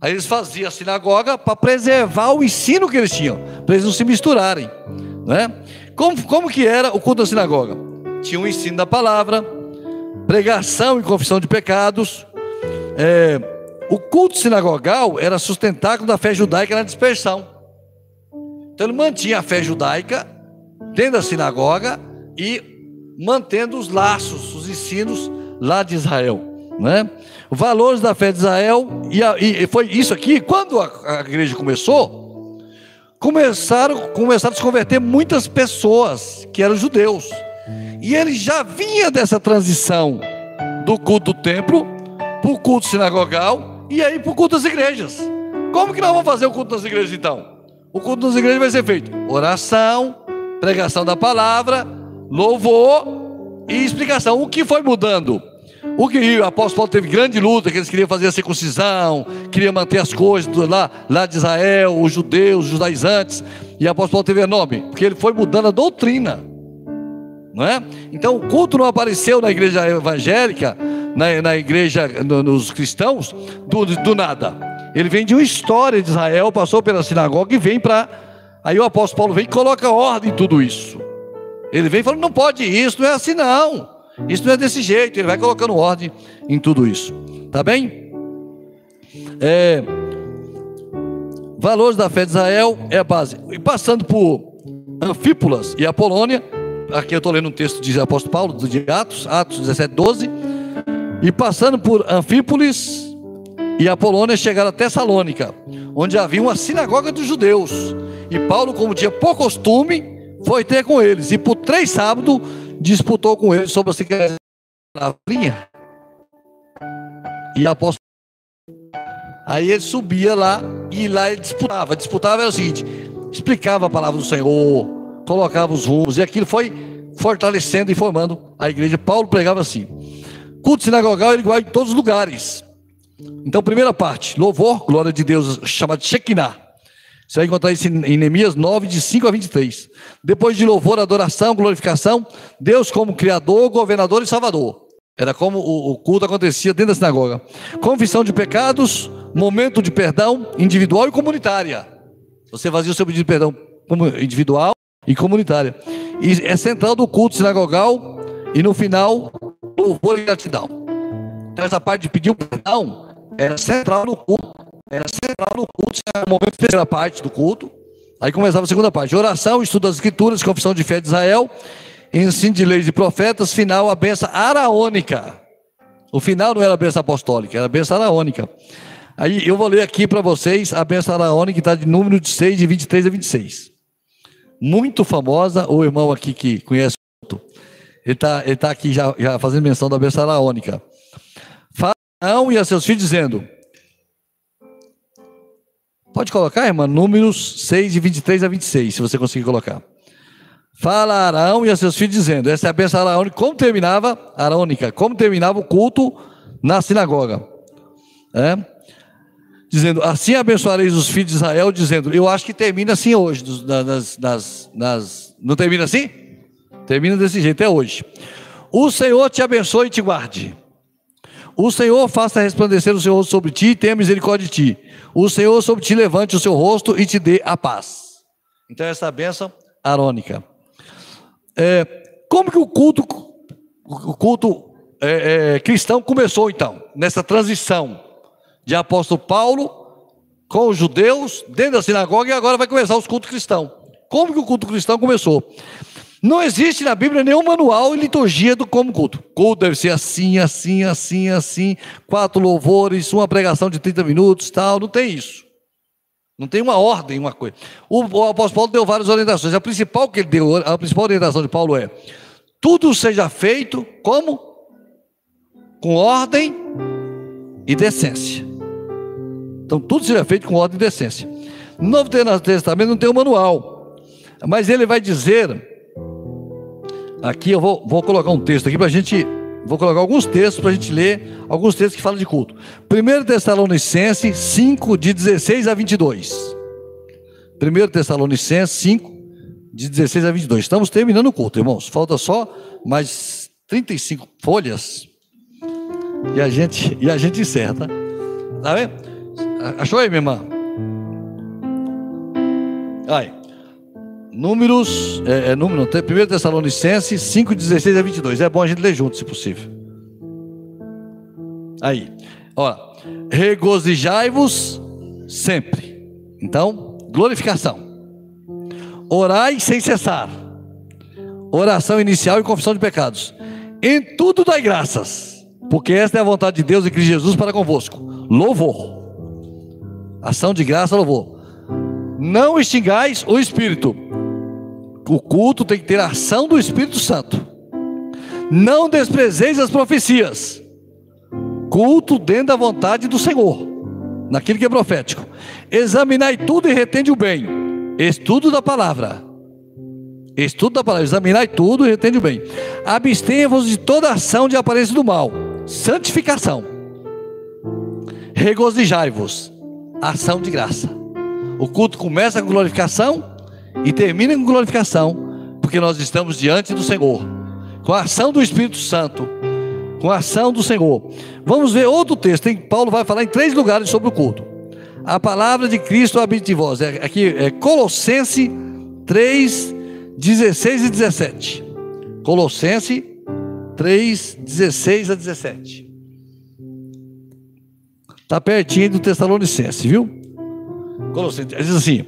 Aí eles faziam a sinagoga para preservar o ensino que eles tinham, para eles não se misturarem, não é? Como, como que era o culto da sinagoga? Tinha o um ensino da palavra, pregação e confissão de pecados. É, o culto sinagogal era sustentáculo da fé judaica na dispersão. Então ele mantinha a fé judaica dentro da sinagoga e mantendo os laços, os ensinos lá de Israel. Né? Valores da fé de Israel, e, a, e foi isso aqui, quando a, a igreja começou, começaram, começaram a se converter muitas pessoas que eram judeus. E ele já vinha dessa transição do culto do templo para o culto sinagogal e aí para o culto das igrejas. Como que nós vamos fazer o culto nas igrejas então? O culto nas igrejas vai ser feito oração, pregação da palavra, louvor e explicação. O que foi mudando? O que o apóstolo Paulo teve grande luta, que eles queriam fazer a circuncisão, queriam manter as coisas lá, lá de Israel, os judeus, os judaizantes. E o apóstolo Paulo teve nome, porque ele foi mudando a doutrina. Não é? Então o culto não apareceu na igreja evangélica, na, na igreja, no, nos cristãos, do, do nada. Ele vem de uma história de Israel, passou pela sinagoga e vem para. Aí o apóstolo Paulo vem e coloca ordem em tudo isso. Ele vem falando: não pode isso, não é assim não. Isso não é desse jeito, ele vai colocando ordem em tudo isso. Tá bem? É, valores da fé de Israel é a base. E passando por Anfípolas e Apolônia, aqui eu estou lendo um texto de apóstolo Paulo, de Atos, Atos 17, 12. E passando por Anfípolis e Apolônia, chegaram a Tessalônica, onde havia uma sinagoga dos judeus. E Paulo, como tinha por costume, foi ter com eles. E por três sábados disputou com ele sobre a linha. E apóstolo. Aí ele subia lá e lá ele disputava. Disputava é o seguinte: explicava a palavra do Senhor, colocava os rumos, e aquilo foi fortalecendo e formando a igreja. Paulo pregava assim: culto sinagogal é igual em todos os lugares. Então, primeira parte, louvor, glória de Deus, chamado Shekinah. Você vai encontrar isso em Neemias 9, de 5 a 23. Depois de louvor, adoração, glorificação, Deus como Criador, governador e Salvador. Era como o, culto acontecia dentro da sinagoga. Confissão de pecados, momento de perdão individual e comunitária. Você fazia o seu pedido de perdão individual e comunitária. E é central do culto sinagogal e no final, louvor e gratidão. Então essa parte de pedir o perdão era central no culto era central no culto, era o momento terceira parte do culto. Aí começava a segunda parte: oração, estudo das escrituras, confissão de fé de Israel, ensino de leis e profetas, final a benção araônica. O final não era a benção apostólica, era a benção araônica. Aí eu vou ler aqui para vocês a benção araônica, que está de número de 6, de 23 a 26. Muito famosa, o irmão aqui que conhece culto, ele está ele tá aqui já, já fazendo menção da benção araônica. Faraão e a seus filhos dizendo: Pode colocar, irmã? Números 6, de 23 a 26, se você conseguir colocar. Fala Arão e a seus filhos, dizendo: Essa é a bênção araônica. Como terminava, arônica, como terminava o culto na sinagoga. É? Dizendo: Assim abençoareis os filhos de Israel, dizendo: Eu acho que termina assim hoje. Nas, nas, nas, não termina assim? Termina desse jeito, é hoje. O Senhor te abençoe e te guarde. O Senhor faça resplandecer o seu rosto sobre ti e tenha misericórdia de ti. O Senhor sobre ti levante o seu rosto e te dê a paz. Então, essa benção arônica. É, como que o culto, o culto é, é, cristão começou então? Nessa transição de apóstolo Paulo com os judeus dentro da sinagoga e agora vai começar os cultos cristãos. Como que o culto cristão começou? Não existe na Bíblia nenhum manual e liturgia do como culto. Culto deve ser assim, assim, assim, assim, quatro louvores, uma pregação de 30 minutos, tal. Não tem isso. Não tem uma ordem, uma coisa. O, o apóstolo Paulo deu várias orientações. A principal que ele deu, a principal orientação de Paulo é: tudo seja feito como? Com ordem e decência. Então, tudo seja feito com ordem e decência. No Novo Testamento não tem um manual, mas ele vai dizer Aqui eu vou, vou colocar um texto aqui para a gente. Vou colocar alguns textos para a gente ler, alguns textos que falam de culto. 1 Tessalonicenses 5, de 16 a 22. 1 Tessalonicenses 5, de 16 a 22. Estamos terminando o culto, irmãos. Falta só mais 35 folhas. E a gente, e a gente encerra, tá? Tá vendo? Achou aí, minha irmã? Aí. Números, é, é número, 1 Tessalonicenses 5, 16 a 22. É bom a gente ler junto, se possível. Aí, ó, regozijai-vos sempre. Então, glorificação. Orai sem cessar. Oração inicial e confissão de pecados. Em tudo dai graças, porque esta é a vontade de Deus e Cristo Jesus para convosco. Louvor. Ação de graça, louvor. Não extingais o espírito o culto tem que ter a ação do Espírito Santo. Não desprezeis as profecias. Culto dentro da vontade do Senhor. naquilo que é profético. Examinai tudo e retende o bem. Estudo da palavra. Estudo da palavra, examinai tudo e retende o bem. Abstenha-vos de toda ação de aparência do mal. Santificação. Regozijai-vos. Ação de graça. O culto começa com glorificação e termina com glorificação, porque nós estamos diante do Senhor, com a ação do Espírito Santo, com a ação do Senhor. Vamos ver outro texto, hein? Paulo vai falar em três lugares sobre o culto. A palavra de Cristo habita em vós. É, aqui é Colossense 3, 16 e 17. Colossense 3, 16 a 17. Está pertinho do Tessalonicense, viu? Diz assim: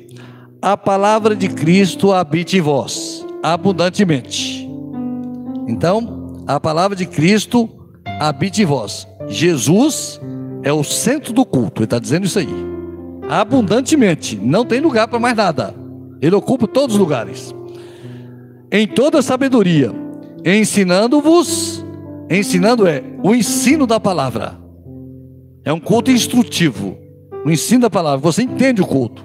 A palavra de Cristo habita em vós, abundantemente. Então, a palavra de Cristo habita em vós. Jesus é o centro do culto, ele está dizendo isso aí. Abundantemente, não tem lugar para mais nada. Ele ocupa todos os lugares. Em toda sabedoria, ensinando-vos, ensinando é o ensino da palavra. É um culto instrutivo. O ensino da palavra. Você entende o culto.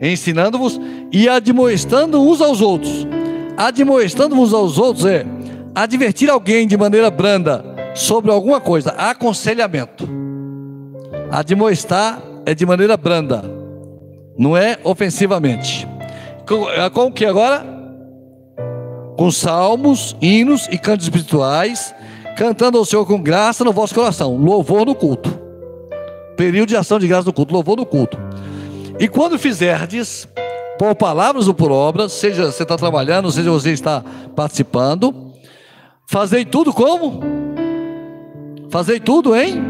Ensinando-vos e admoestando uns aos outros. Admoestando-vos aos outros é advertir alguém de maneira branda sobre alguma coisa. Aconselhamento. Admoestar é de maneira branda. Não é ofensivamente. Com, é com o que agora? Com salmos, hinos e cantos espirituais, cantando ao Senhor com graça no vosso coração. Louvor no culto período de ação de graça do culto, louvor do culto. E quando fizerdes, por palavras ou por obras, seja você está trabalhando, seja você está participando, fazei tudo como? Fazei tudo em?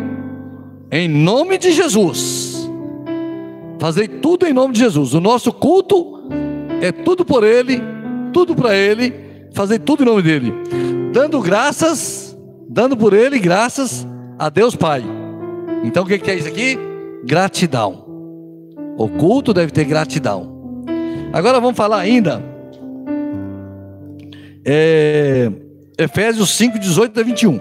Em nome de Jesus. Fazei tudo em nome de Jesus. O nosso culto é tudo por Ele, tudo para Ele, fazei tudo em nome dEle. Dando graças, dando por Ele graças a Deus Pai então o que é isso aqui? Gratidão. O culto deve ter gratidão. Agora vamos falar ainda. É, Efésios 5, 18 a 21.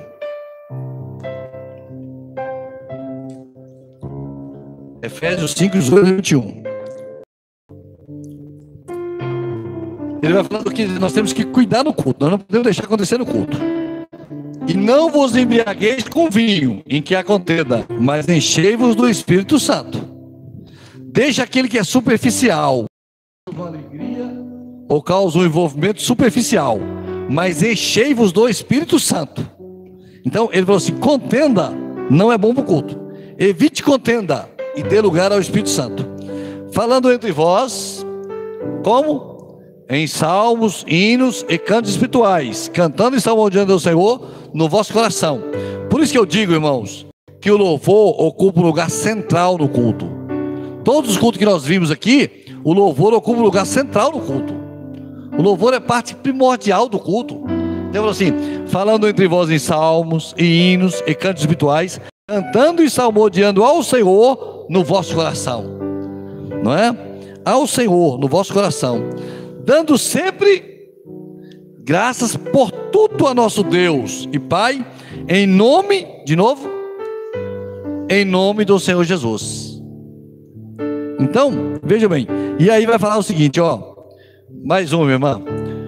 Efésios 5, 18 a 21. Ele vai falando que nós temos que cuidar no culto, nós não podemos deixar acontecer no culto. Não vos embriagueis com vinho, em que há contenda, mas enchei-vos do Espírito Santo. Deixa aquele que é superficial, ou causa um envolvimento superficial, mas enchei-vos do Espírito Santo. Então ele falou assim: contenda não é bom para o culto. Evite contenda e dê lugar ao Espírito Santo. Falando entre vós, como? em salmos, hinos e cantos espirituais, cantando e salmodiando ao Senhor no vosso coração. Por isso que eu digo, irmãos, que o louvor ocupa um lugar central no culto. Todos os cultos que nós vimos aqui, o louvor ocupa um lugar central no culto. O louvor é parte primordial do culto. Então, assim, falando entre vós em salmos e hinos e cantos espirituais, cantando e salmodiando ao Senhor no vosso coração. Não é? Ao Senhor no vosso coração dando sempre graças por tudo a nosso Deus e Pai, em nome, de novo, em nome do Senhor Jesus. Então, veja bem, e aí vai falar o seguinte, ó, mais um, minha irmã,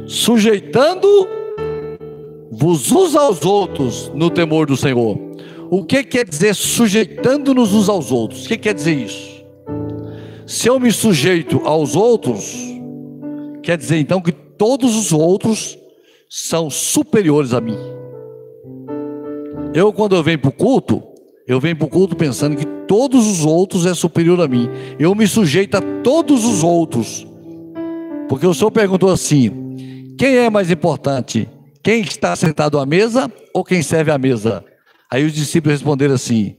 sujeitando-vos uns aos outros no temor do Senhor. O que quer dizer sujeitando-nos uns aos outros? O que quer dizer isso? Se eu me sujeito aos outros, Quer dizer então que todos os outros são superiores a mim. Eu, quando eu venho para o culto, eu venho para o culto pensando que todos os outros é superior a mim. Eu me sujeito a todos os outros. Porque o Senhor perguntou assim: quem é mais importante? Quem está sentado à mesa ou quem serve à mesa? Aí os discípulos responderam assim: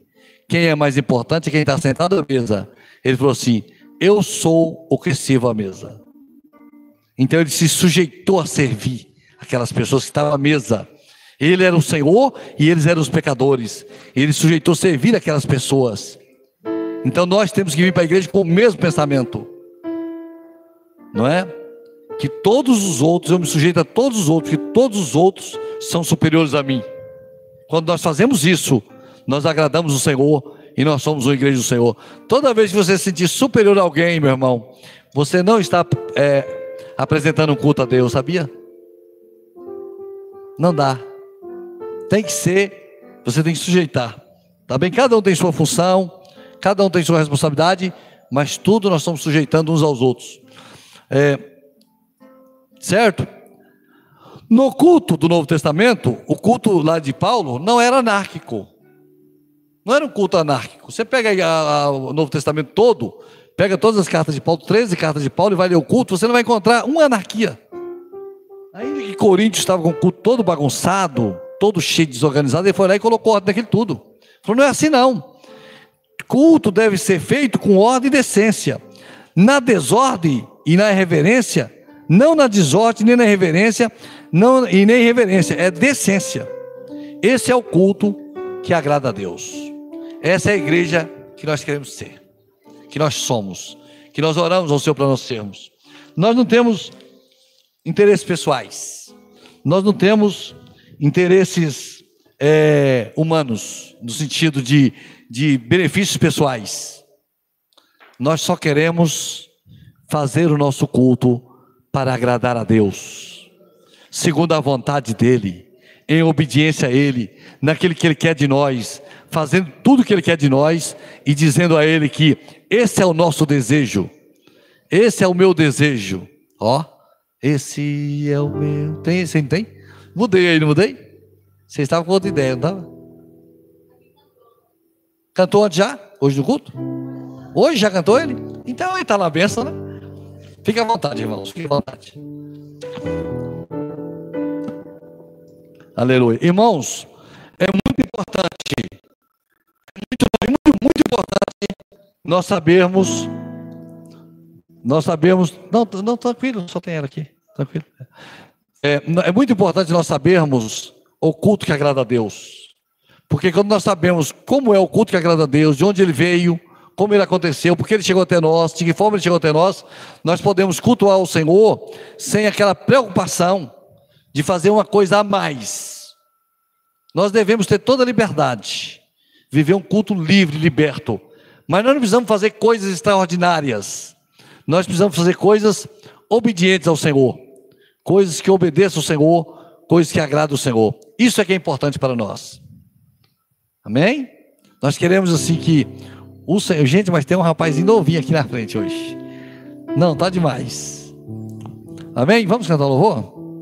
quem é mais importante? Quem está sentado à mesa? Ele falou assim: eu sou o que sirvo à mesa. Então ele se sujeitou a servir aquelas pessoas que estavam à mesa. Ele era o Senhor e eles eram os pecadores. Ele sujeitou servir aquelas pessoas. Então nós temos que vir para a igreja com o mesmo pensamento. Não é? Que todos os outros, eu me sujeito a todos os outros, que todos os outros são superiores a mim. Quando nós fazemos isso, nós agradamos o Senhor e nós somos uma igreja do Senhor. Toda vez que você se sentir superior a alguém, meu irmão, você não está é, apresentando um culto a Deus, sabia? Não dá. Tem que ser, você tem que sujeitar. Tá bem? Cada um tem sua função, cada um tem sua responsabilidade, mas tudo nós estamos sujeitando uns aos outros. É, certo? No culto do Novo Testamento, o culto lá de Paulo não era anárquico. Não era um culto anárquico. Você pega a, a, o Novo Testamento todo, pega todas as cartas de Paulo, 13 cartas de Paulo, e vai ler o culto, você não vai encontrar uma anarquia. Ainda que Coríntios estava com o culto todo bagunçado, todo cheio de desorganizado, ele foi lá e colocou ordem naquele tudo. Falou, não é assim não. Culto deve ser feito com ordem e decência. Na desordem e na irreverência, não na desordem nem na reverência, não, e nem reverência, é decência. Esse é o culto que agrada a Deus. Essa é a igreja que nós queremos ser, que nós somos, que nós oramos ao Senhor para nós sermos. Nós não temos interesses pessoais, nós não temos interesses é, humanos, no sentido de, de benefícios pessoais. Nós só queremos fazer o nosso culto para agradar a Deus, segundo a vontade dEle, em obediência a Ele, naquele que Ele quer de nós, fazendo tudo o que Ele quer de nós e dizendo a Ele que esse é o nosso desejo, esse é o meu desejo, ó, esse é o meu. Tem esse, não tem? Mudei aí, não mudei? Vocês estavam com outra ideia, não estava? Cantou antes já? Hoje no culto? Hoje já cantou ele? Então ele está na benção, né? Fique à vontade, irmãos, fique à vontade. Aleluia. Irmãos, é muito importante, é muito, muito, muito importante nós sabermos, nós sabemos, não, não, tranquilo, só tem ela aqui, tranquilo. É, é muito importante nós sabermos o culto que agrada a Deus. Porque quando nós sabemos como é o culto que agrada a Deus, de onde ele veio, como ele aconteceu, porque ele chegou até nós, de que forma ele chegou até nós, nós podemos cultuar o Senhor sem aquela preocupação de fazer uma coisa a mais. Nós devemos ter toda a liberdade, viver um culto livre, liberto. Mas nós não precisamos fazer coisas extraordinárias. Nós precisamos fazer coisas obedientes ao Senhor, coisas que obedeçam ao Senhor, coisas que agradam ao Senhor. Isso é que é importante para nós. Amém? Nós queremos assim que o Senhor, gente, mas tem um rapazinho novinho aqui na frente hoje. Não, tá demais. Amém? Vamos cantar louvor?